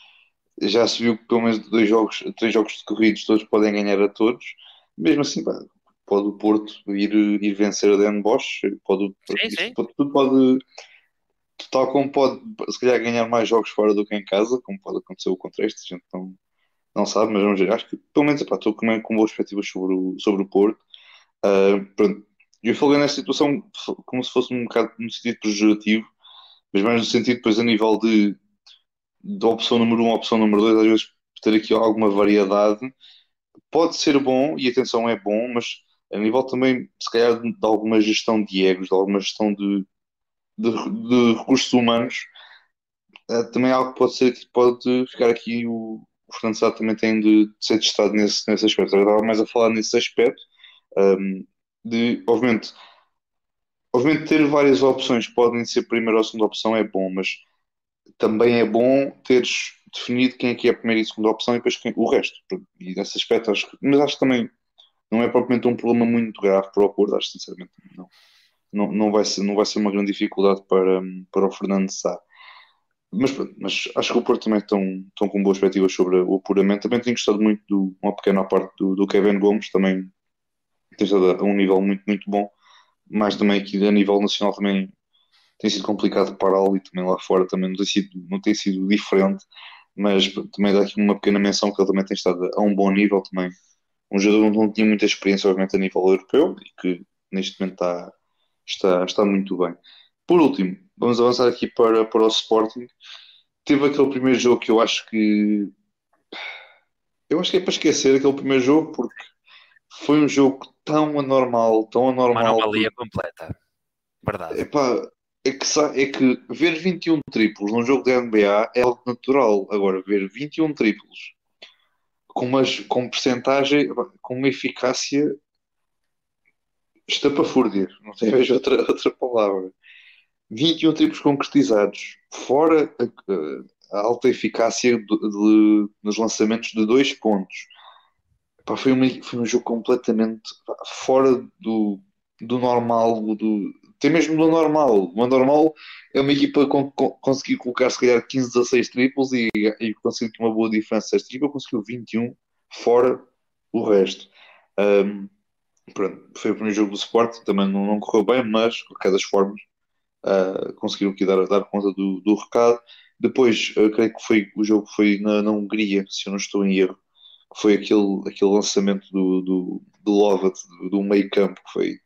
já se viu que pelo menos dois jogos, três jogos de corridos todos podem ganhar a todos. Mesmo assim, pá, pode o Porto ir, ir vencer a Den Bosch, pode, sim, sim. Pode, tudo pode, tal como pode se calhar ganhar mais jogos fora do que em casa, como pode acontecer o contexto, a gente não, não sabe, mas vamos ver. Acho que pelo menos pá, estou com, com boas perspectivas sobre o, sobre o Porto. Uh, pronto. Eu falei nesta situação como se fosse um bocado no sentido pejorativo, mas mais no sentido depois a nível de da opção número 1 um, opção número 2, às vezes ter aqui alguma variedade pode ser bom, e atenção é bom, mas a nível também, se calhar, de alguma gestão de egos, de alguma gestão de, de, de recursos humanos, é também algo que pode ser que pode ficar aqui o, o Fernando Sá também tem de, de, ser testado nesse, nesse aspecto. Eu estava mais a falar nesse aspecto um, de, obviamente, obviamente ter várias opções podem ser primeira ou segunda opção é bom, mas também é bom teres definido quem é que é a primeira e a segunda opção e depois quem, o resto. E nesse aspecto, acho que, mas acho que também não é propriamente um problema muito grave para o Porto, acho sinceramente não. Não, não, vai ser, não vai ser uma grande dificuldade para, para o Fernando Sá. Mas, mas acho que o Porto também estão, estão com boas perspectivas sobre o apuramento. Também tenho gostado muito de uma pequena parte do, do Kevin Gomes, também tem estado a um nível muito, muito bom. Mais também aqui a nível nacional também tem sido complicado pará-lo e também lá fora também não tem sido, não tem sido diferente, mas também dá aqui uma pequena menção que ele também tem estado a um bom nível também. Um jogador que não tinha muita experiência, obviamente, a nível europeu e que neste momento está, está, está muito bem. Por último, vamos avançar aqui para, para o Sporting. Teve aquele primeiro jogo que eu acho que. Eu acho que é para esquecer aquele primeiro jogo porque foi um jogo tão anormal, tão anormal. Uma anomalia completa. Verdade. Epá, é que, é que ver 21 triplos num jogo da NBA é algo natural. Agora, ver 21 triplos com, umas, com percentagem, com uma eficácia estapafúrdia, não tem vejo outra, outra palavra. 21 triplos concretizados, fora a, a alta eficácia de, de, nos lançamentos de dois pontos. Foi, foi um jogo completamente fora do, do normal, do, até mesmo no normal. O normal é uma equipa com, com, conseguir colocar se calhar 15, 16 triplos e, e uma boa diferença. Esta equipa conseguiu 21, fora o resto. Um, pronto, foi o primeiro jogo do Sport, também não, não correu bem, mas de qualquer das formas uh, conseguiram aqui dar, dar conta do, do recado. Depois, uh, creio que foi, o jogo foi na, na Hungria, se eu não estou em erro, foi aquele, aquele lançamento do, do, do Lovat, do, do meio campo, que foi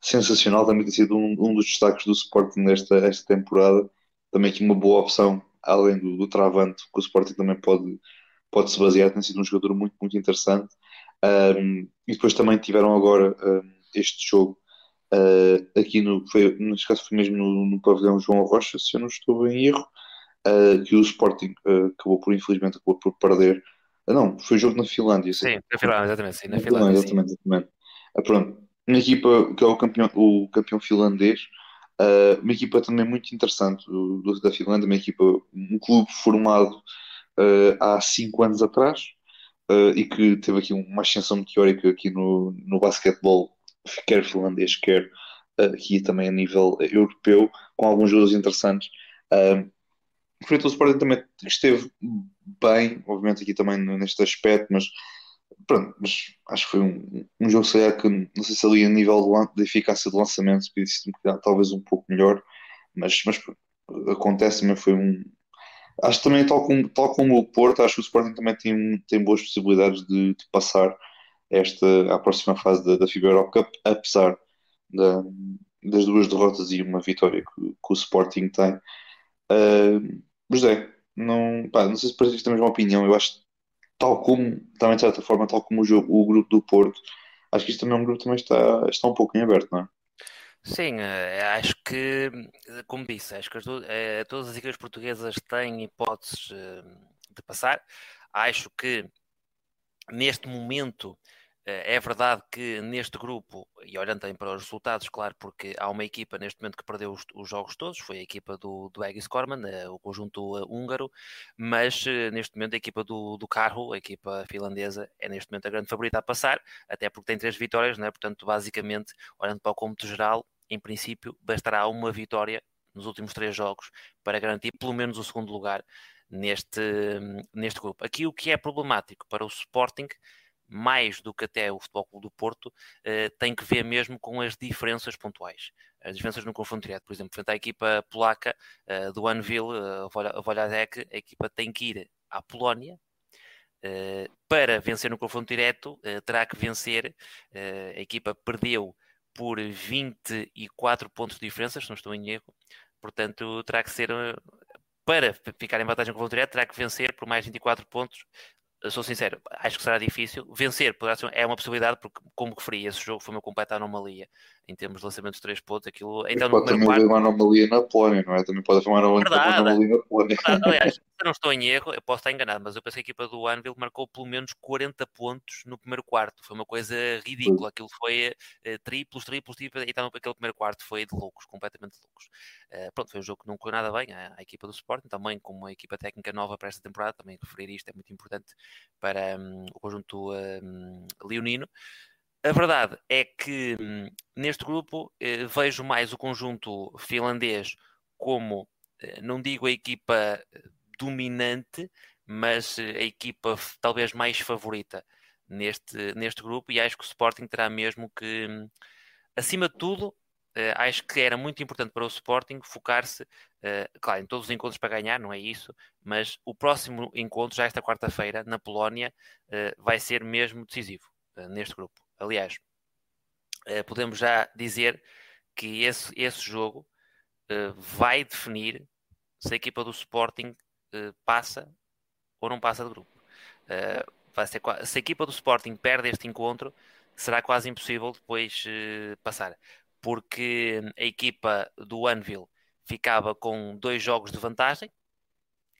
sensacional, também tem sido um, um dos destaques do Sporting nesta esta temporada. Também aqui uma boa opção, além do, do Travante, que o Sporting também pode, pode se basear, tem sido um jogador muito, muito interessante. Um, e depois também tiveram agora um, este jogo uh, aqui no, foi, neste caso foi mesmo no, no pavilhão João Rocha, se eu não estou em erro, uh, que o Sporting uh, acabou por, infelizmente, acabou por perder. não, foi jogo na Finlândia. Sim, na Finlândia, exatamente. Sim, na Finlândia, exatamente, exatamente. pronto, uma equipa que é o campeão, o campeão finlandês, uma equipa também muito interessante do, da Finlândia, uma equipa, um clube formado há cinco anos atrás, uh, e que teve aqui uma ascensão meteórica aqui no, no basquetebol, quer finlandês, quer uh, aqui também a nível europeu, com alguns jogadores interessantes. Uh, ao Sporting também esteve bem, obviamente aqui também neste aspecto, mas pronto, mas acho que foi um, um jogo sei que não sei se ali a nível de, eficácia de lançamento podia ser talvez um pouco melhor, mas, mas acontece também foi um, Acho também, tal como, tal como o Porto, acho que o Sporting também tem, tem boas possibilidades de, de passar esta, à próxima fase da, da FIBA Europe Cup, apesar da, das duas derrotas e uma vitória que, que o Sporting tem. Uh, José, não, pá, não sei se partilhas a mesma opinião, eu acho tal como, também de certa forma, tal como o, jogo, o grupo do Porto, acho que isto também é um grupo que também está, está um pouco em aberto, não é? Sim, eh, acho que, como disse, acho que as, eh, todas as equipas portuguesas têm hipóteses eh, de passar. Acho que neste momento é verdade que neste grupo, e olhando também para os resultados, claro, porque há uma equipa neste momento que perdeu os, os jogos todos, foi a equipa do, do Egis Korman, o conjunto húngaro, mas neste momento a equipa do, do Carro, a equipa finlandesa, é neste momento a grande favorita a passar, até porque tem três vitórias, né? portanto, basicamente, olhando para o cômputo geral, em princípio, bastará uma vitória nos últimos três jogos para garantir pelo menos o segundo lugar neste, neste grupo. Aqui o que é problemático para o Sporting, mais do que até o Futebol Clube do Porto, eh, tem que ver mesmo com as diferenças pontuais. As diferenças no confronto direto, por exemplo, frente à equipa polaca eh, do Anvil, a Voladek, a equipa tem que ir à Polónia, Uh, para vencer no confronto direto, terá que vencer. A equipa perdeu por 24 pontos de diferença, se não estou em erro. Portanto, terá que ser, eh, para ficar em vantagem com o direto, terá que vencer por mais 24 pontos sou sincero, acho que será difícil. Vencer ser, é uma possibilidade, porque, como referi, esse jogo foi uma completa anomalia em termos de lançamento de 3 pontos. Aquilo, então, pode também haver uma anomalia na Polónia, não é? Também pode haver uma anomalia, na Polónia. Aliás, se não estou em erro, eu posso estar enganado, mas eu penso que a equipa do Anvil marcou pelo menos 40 pontos no primeiro quarto. Foi uma coisa ridícula. Aquilo foi uh, triplos, triplos, triplos, e então aquele primeiro quarto foi de loucos, completamente de loucos. Uh, pronto, foi um jogo que não correu nada bem. A, a equipa do Sporting, também como uma equipa técnica nova para esta temporada, também referir isto é muito importante para um, o conjunto um, leonino. A verdade é que hum, neste grupo eh, vejo mais o conjunto finlandês como, eh, não digo a equipa dominante, mas eh, a equipa talvez mais favorita neste, neste grupo e acho que o Sporting terá mesmo que, hum, acima de tudo, acho que era muito importante para o Sporting focar-se, claro, em todos os encontros para ganhar, não é isso, mas o próximo encontro, já esta quarta-feira, na Polónia, vai ser mesmo decisivo neste grupo. Aliás, uh, podemos já dizer que esse, esse jogo uh, vai definir se a equipa do Sporting uh, passa ou não passa de grupo. vai ser, se a equipa do Sporting perde este encontro, será quase impossível depois passar, porque a equipa do Anvil ficava com dois jogos de vantagem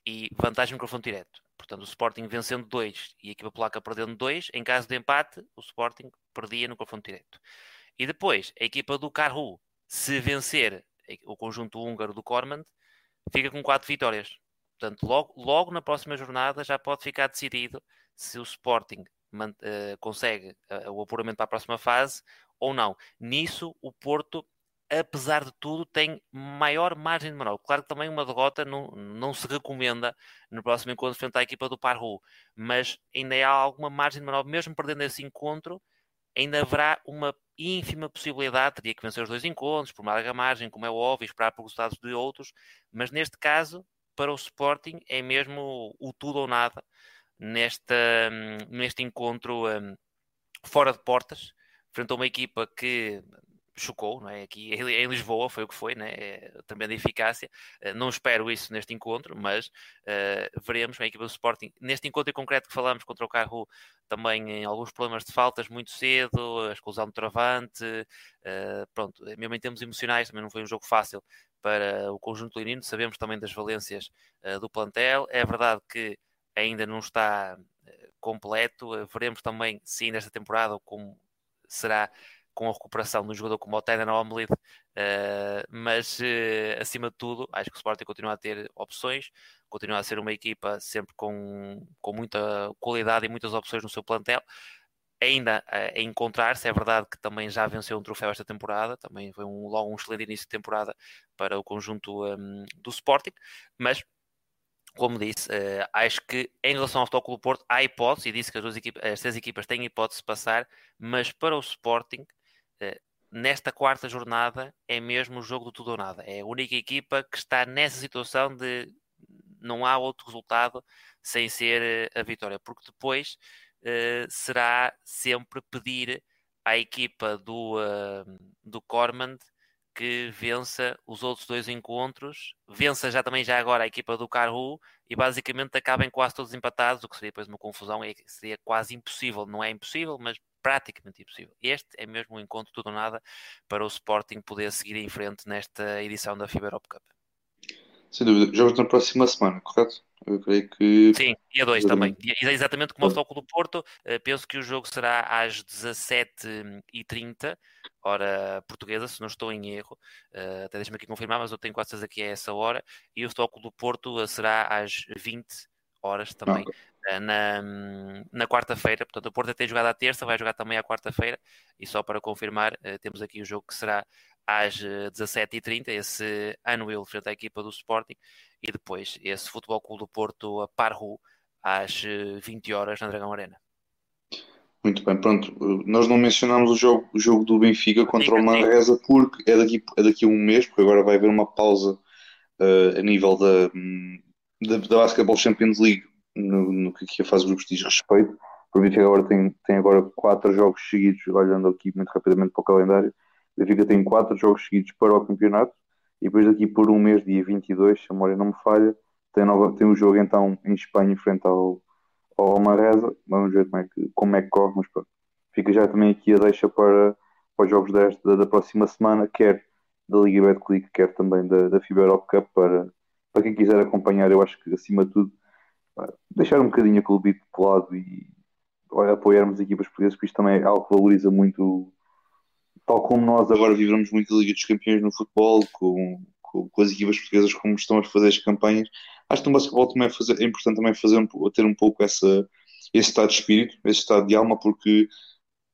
e vantagem no confronto direto. Portanto, o Sporting vencendo dois e a equipa polaca perdendo dois, em caso de empate, o Sporting perdia no confronto direto. E depois, a equipa do Karhu, se vencer o conjunto húngaro do Kormand, fica com quatro vitórias. Portanto, logo, logo na próxima jornada já pode ficar decidido se o Sporting uh, consegue uh, o apuramento para a próxima fase ou não. Nisso, o Porto apesar de tudo, tem maior margem de manobra. Claro que também uma derrota não, não se recomenda no próximo encontro frente à equipa do Parru, mas ainda há alguma margem de manobra, mesmo perdendo esse encontro, ainda haverá uma ínfima possibilidade, teria que vencer os dois encontros, por larga margem, como é óbvio, esperar por resultados de outros, mas neste caso, para o Sporting, é mesmo o tudo ou nada nesta, neste encontro um, fora de portas, frente a uma equipa que chocou, não é? Aqui em Lisboa foi o que foi, né? também da eficácia. Uh, não espero isso neste encontro, mas uh, veremos a equipa do Sporting. Neste encontro em concreto que falamos contra o Carro, também em alguns problemas de faltas muito cedo, a exclusão do travante, uh, pronto, mesmo em termos emocionais também não foi um jogo fácil para o conjunto lirino. Sabemos também das valências do plantel. É verdade que ainda não está completo. veremos também se ainda esta temporada como será com a recuperação de um jogador como o Tenan Omlid, uh, mas uh, acima de tudo, acho que o Sporting continua a ter opções, continua a ser uma equipa sempre com, com muita qualidade e muitas opções no seu plantel. Ainda a encontrar-se, é verdade que também já venceu um troféu esta temporada, também foi um, logo um excelente início de temporada para o conjunto um, do Sporting, mas como disse, uh, acho que em relação ao Futebol Porto há hipótese, e disse que as, duas equipas, as três equipas têm hipótese de passar, mas para o Sporting nesta quarta jornada é mesmo o jogo do tudo ou nada. É a única equipa que está nessa situação de não há outro resultado sem ser eh, a vitória, porque depois uh, será sempre pedir à equipa do, uh, do Cormand que vença os outros dois encontros, vença já também já agora a equipa do Carhu e basicamente acabem quase todos empatados, o que seria depois uma confusão, e seria quase impossível, não é impossível, mas praticamente impossível. Este é mesmo um encontro tudo ou nada para o Sporting poder seguir em frente nesta edição da FIBA Europe Cup. Sem dúvida. Jogos na próxima semana, correto? Eu creio que. Sim, dia 2 também. Exatamente como o Foco do Porto. Eh, penso que o jogo será às 17h30, hora portuguesa, se não estou em erro. Eh, até deixa-me aqui confirmar, mas eu tenho quase certeza que é essa hora. E o Foco do Porto será às 20 horas também. Eh, na, na quarta-feira. Portanto, o Porto tem jogado à terça, vai jogar também à quarta-feira. E só para confirmar, eh, temos aqui o jogo que será às 17h30, eh, esse Anwil frente à equipa do Sporting. E depois esse Futebol Clube do Porto a Parru às 20 horas na Dragão Arena. Muito bem, pronto. Nós não mencionámos o jogo, o jogo do Benfica contra o Manresa porque é daqui, é daqui a um mês, porque agora vai haver uma pausa uh, a nível da, hum, da, da Basketball Champions League no, no que a fase de grupos diz respeito. O Benfica agora tem, tem agora quatro jogos seguidos, olhando aqui muito rapidamente para o calendário. O Benfica tem quatro jogos seguidos para o campeonato e depois daqui por um mês, dia 22, se a memória não me falha, tem, nova, tem um jogo então em Espanha em frente ao, ao Maresa. Vamos ver como é que, como é que corre, mas pronto. Fica já também aqui a deixa para, para os jogos desta, da, próxima semana, quer da Liga Betclic, quer também da, da FIBA Europe Cup, para, para quem quiser acompanhar, eu acho que acima de tudo deixar um bocadinho a clubite de lado e apoiarmos equipas portuguesas, porque isto também é algo que valoriza muito, tal como nós agora vivemos muito a Liga dos Campeões no futebol, com, com, com, as equipas portuguesas como estão a fazer as campanhas. Acho que no basquetebol também é, fazer, é importante também fazer, ter um pouco essa, esse estado de espírito, esse estado de alma, porque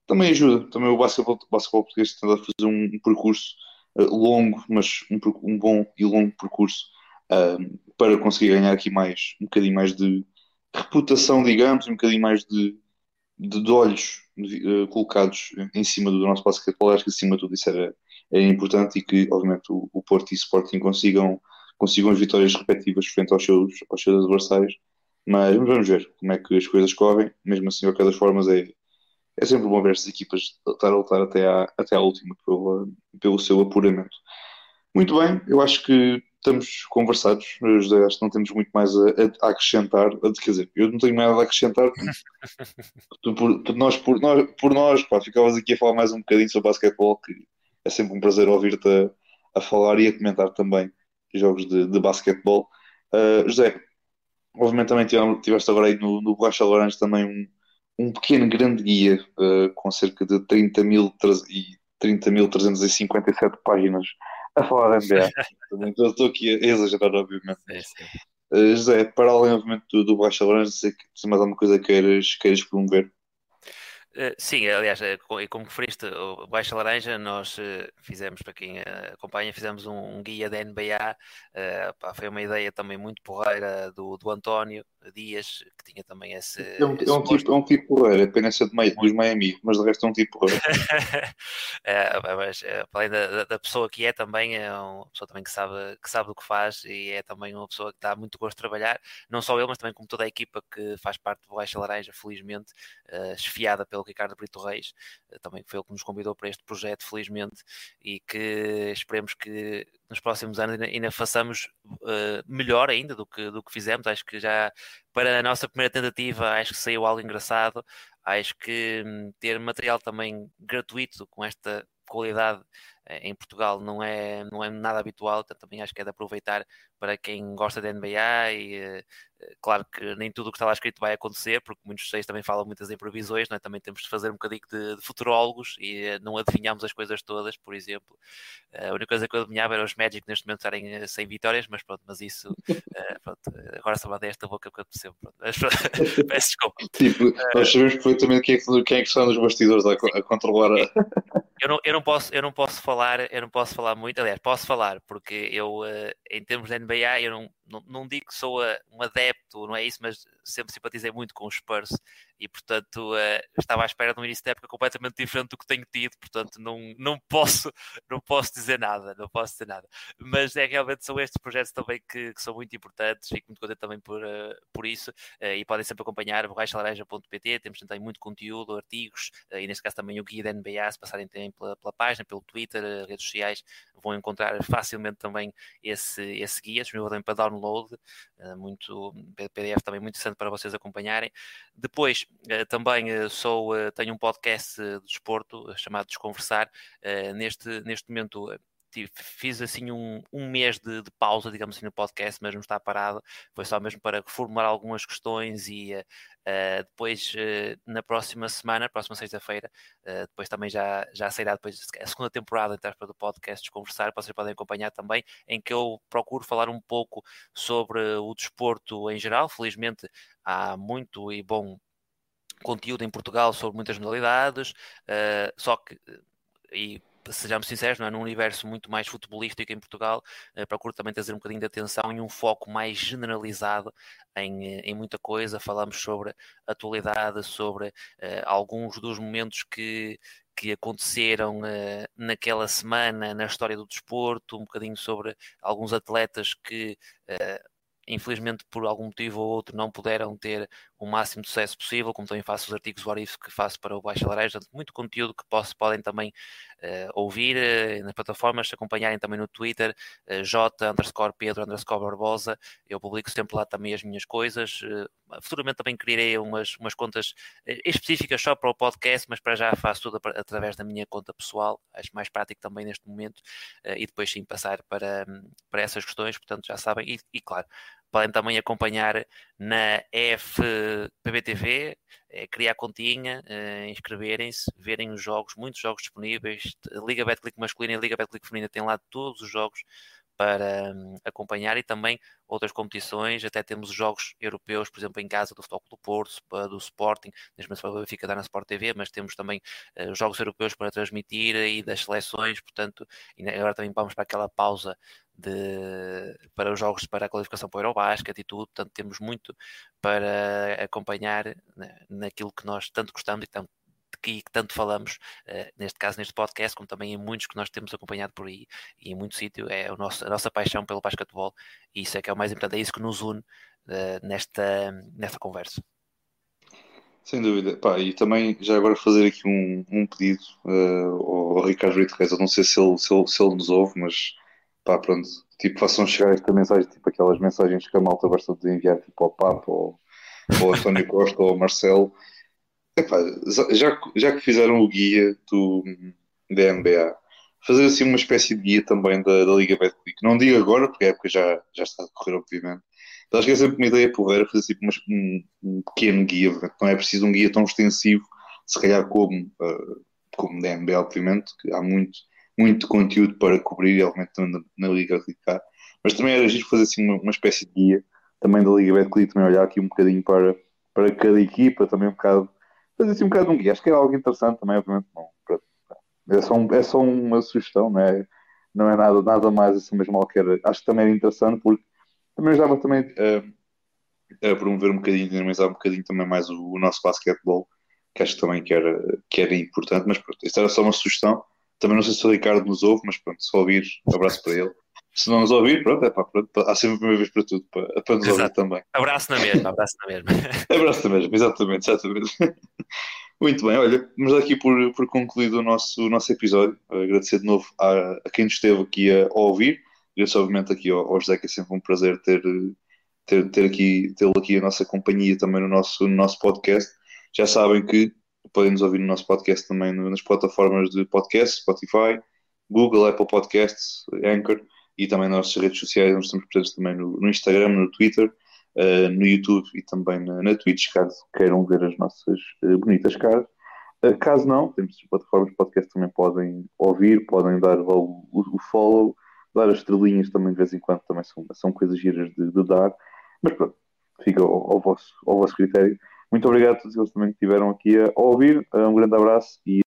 também ajuda. Também o basquetebol, o basquetebol português tenta fazer um, um percurso uh, longo, mas um, um, bom e longo percurso para conseguir ganhar aqui mais, um bocadinho mais de reputação, digamos, um bocadinho mais de, de, de olhos uh, colocados em cima do nosso basquetebol. Acho que acima de tudo isso era, era importante e que, obviamente, o, o Porto e o Sporting consigam, consigam as vitórias respectivas frente aos seus, aos seus adversários. Mas vamos ver como é que as coisas correm. Mesmo assim, de qualquer das formas, é, é sempre bom ver estas equipas estar a lutar até à, até à última pelo, pelo seu apuramento. Muito bem, eu acho que estamos conversados, José, acho que não temos muito mais a, a, acrescentar. Quer dizer, eu não tenho nada a acrescentar. por, por, nós, por nós, por nós pá, ficavas aqui a falar mais um bocadinho sobre basquetebol, que é sempre um prazer ouvir-te a, a, falar e a comentar também jogos de, de basquetebol. Uh, José, obviamente também tiveste agora aí no, no Borracha Laranja também um, um pequeno grande guia uh, com cerca de 30 mil e 30.357 páginas a falar da NBA. estou aqui a exagerar, obviamente. Sim. Uh, José, para além, obviamente, do, do Baixa Laranja, que se mais alguma coisa queiras, queiras promover. Uh, sim, aliás, eh, como referiste, o Baixa Laranja, nós uh, fizemos, para quem acompanha, fizemos um, um, guia da NBA. Pá, foi uma ideia também muito porreira do, do António, Dias, que tinha também esse. É um, é um tipo, é um tipo porreiro, apenas ser de meio, dos Miami, mas de resto é um tipo porreiro. é, mas além da, da, pessoa que é também, é uma pessoa também que sabe, que sabe do que faz e é também uma pessoa que dá muito gosto de trabalhar, não só ele, mas também como toda a equipa que faz parte do Baixa Laranja, felizmente, uh, esfiada pelo Ricardo Brito Reis, uh, também foi ele que nos convidou para este projeto, felizmente, e que esperemos que nos próximos anos ainda, ainda façamos uh, melhor ainda do que, do que fizemos. Acho que já para a nossa primeira tentativa, acho que saiu algo engraçado. Acho que hum, ter material também gratuito com esta qualidade eh, em Portugal não é, não é nada habitual, portanto também acho que é de aproveitar para quem gosta de NBA e eh, claro que nem tudo o que está lá escrito vai acontecer, porque muitos de vocês também falam muitas imprevisões, não é? também temos de fazer um bocadinho de, de futurólogos e eh, não adivinhamos as coisas todas, por exemplo. A única coisa que eu adivinhava era os Magic neste momento estarem sem vitórias, mas pronto, mas isso pronto, agora só mandei esta boca que eu percebo. Pronto. Peço desculpa. Tipo, nós sabemos perfeitamente quem é que, quem é que está nos bastidores a, a controlar a eu não, eu não posso eu não posso falar eu não posso falar muito aliás posso falar porque eu em termos de NBA eu não, não, não digo que sou um adepto não é isso mas sempre simpatizei muito com os Spurs e portanto uh, estava à espera de um início de época completamente diferente do que tenho tido, portanto não, não, posso, não posso dizer nada, não posso dizer nada. Mas é realmente são estes projetos também que, que são muito importantes, fico muito contente também por, uh, por isso e podem sempre acompanhar borrachalaranja.pt, temos também muito conteúdo, artigos e neste caso também o guia da NBA, se passarem também pela, pela página, pelo Twitter, redes sociais, vão encontrar facilmente também esse, esse guia, disponível também para download, muito PDF também muito interessante para vocês acompanharem. Depois, eh, também eh, sou, eh, tenho um podcast de desporto chamado Desconversar. neste, neste momento fiz assim um, um mês de, de, pausa, digamos assim, no podcast, mas não está parado. Foi só mesmo para formular algumas questões e uh, depois uh, na próxima semana, próxima sexta-feira, uh, depois também já, já sairá depois a segunda temporada então, do podcast Desconversar, vocês podem acompanhar também, em que eu procuro falar um pouco sobre o desporto em geral. Felizmente há muito e bom conteúdo em Portugal sobre muitas modalidades, só que e sejamos sinceros, não é? num universo muito mais futebolístico em Portugal, uh, procuro também trazer um bocadinho de atenção e um foco mais generalizado em, eh, em muita coisa. Falamos sobre atualidade, sobre uh, alguns dos momentos que, que aconteceram uh, naquela semana na história do desporto, um bocadinho sobre alguns atletas que uh, infelizmente por algum motivo ou outro não puderam ter o máximo de sucesso possível, como também faço os artigos do Arif que faço para o Baixa Laranja, muito conteúdo que posso, podem também uh, ouvir uh, nas plataformas, acompanharem também no Twitter, uh, J underscore Pedro underscore Barbosa, eu publico sempre lá também as minhas coisas, futuramente também criarei umas, umas contas específicas só para o podcast, mas para já faço tudo através da minha conta pessoal, acho mais prático também neste momento, e depois sim passar para, para essas questões, portanto já sabem, e, e claro, podem também acompanhar na FPBTV, é, criar continha, é, inscreverem-se, verem os jogos, muitos jogos disponíveis. Liga Betclic masculina e Liga Betclic feminina têm lá todos os jogos para um, acompanhar e também outras competições, até temos jogos europeus, por exemplo, em casa do Futebol do Porto, do Sporting, neste momento fica dar na Sport TV, mas temos também uh, jogos europeus para transmitir e das seleções, portanto, agora também vamos para aquela pausa de, para os jogos para a qualificação para o Eurobasket e tudo, portanto temos muito para acompanhar né, naquilo que nós tanto gostamos e tanto que, que tanto falamos, uh, neste caso neste podcast, como também em muitos que nós temos acompanhado por aí e em muito sítio, é o nosso, a nossa paixão pelo basquetebol e isso é que é o mais importante, é isso que nos une uh, nesta, nesta conversa. Sem dúvida. Pá, e também já agora fazer aqui um, um pedido uh, ao Ricardo Reis, não sei se ele, se, ele, se ele nos ouve, mas pá, pronto, tipo, façam chegar esta mensagem, tipo aquelas mensagens que a malta gosta de enviar, tipo ao Papa, ou, ou ao António Costa, ou ao Marcelo, Epá, já, já que fizeram o guia do, da NBA, fazer assim uma espécie de guia também da, da Liga Betclic. Não digo agora, porque a época já, já está a decorrer, obviamente. Mas acho que é sempre uma ideia porreira fazer assim um, um, pequeno guia. Não é preciso um guia tão extensivo, se calhar como, uh, como da NBA, obviamente, que há muito, muito conteúdo para cobrir, realmente na, na Liga Betclic. Mas também era giro fazer assim uma, uma espécie de guia também da Liga Betclic, também olhar aqui um bocadinho para, para cada equipa, também um bocado fazer assim um bocado um guia. Acho que é algo interessante também, obviamente. Não, é, só um, é só uma sugestão, não é, não é nada, nada mais assim mesmo qualquer. Acho que também era interessante porque também já também uh, a promover um bocadinho, dinamizar um bocadinho também mais o, o nosso basquetebol, que acho também que era, que era importante, mas pronto, isto era só uma sugestão. Também não sei se o Ricardo nos ouve, mas pronto, se ouvir, abraço para ele. Se não nos ouvir, pronto, é pá, pronto, há sempre uma vez para tudo, para, para nos Exato. ouvir também. Abraço na mesma, abraço na mesma. abraço na mesma, exatamente, exatamente. Muito bem, olha, vamos aqui por, por concluído o nosso, o nosso episódio. Agradecer de novo a, a quem nos esteve aqui a, a ouvir. Agradeço, obviamente, aqui ao, ao José, que é sempre um prazer ter, ter, ter aqui, tê-lo aqui a nossa companhia também no nosso, no nosso podcast. Já sabem que podem nos ouvir no nosso podcast também nas plataformas de podcast, Spotify, Google, Apple Podcasts, Anchor e também nas nossas redes sociais. Nós estamos presentes também no, no Instagram, no Twitter, uh, no YouTube e também na, na Twitch, caso queiram ver as nossas uh, bonitas caras. Uh, caso não, temos as plataformas de podcast também podem ouvir, podem dar o, o, follow, dar as estrelinhas também de vez em quando, também são, são coisas giras de, de dar. Mas pronto, fica ao, ao, vosso, ao vosso critério. Muito obrigado a todos eles também que estiveram aqui a ouvir. Um grande abraço e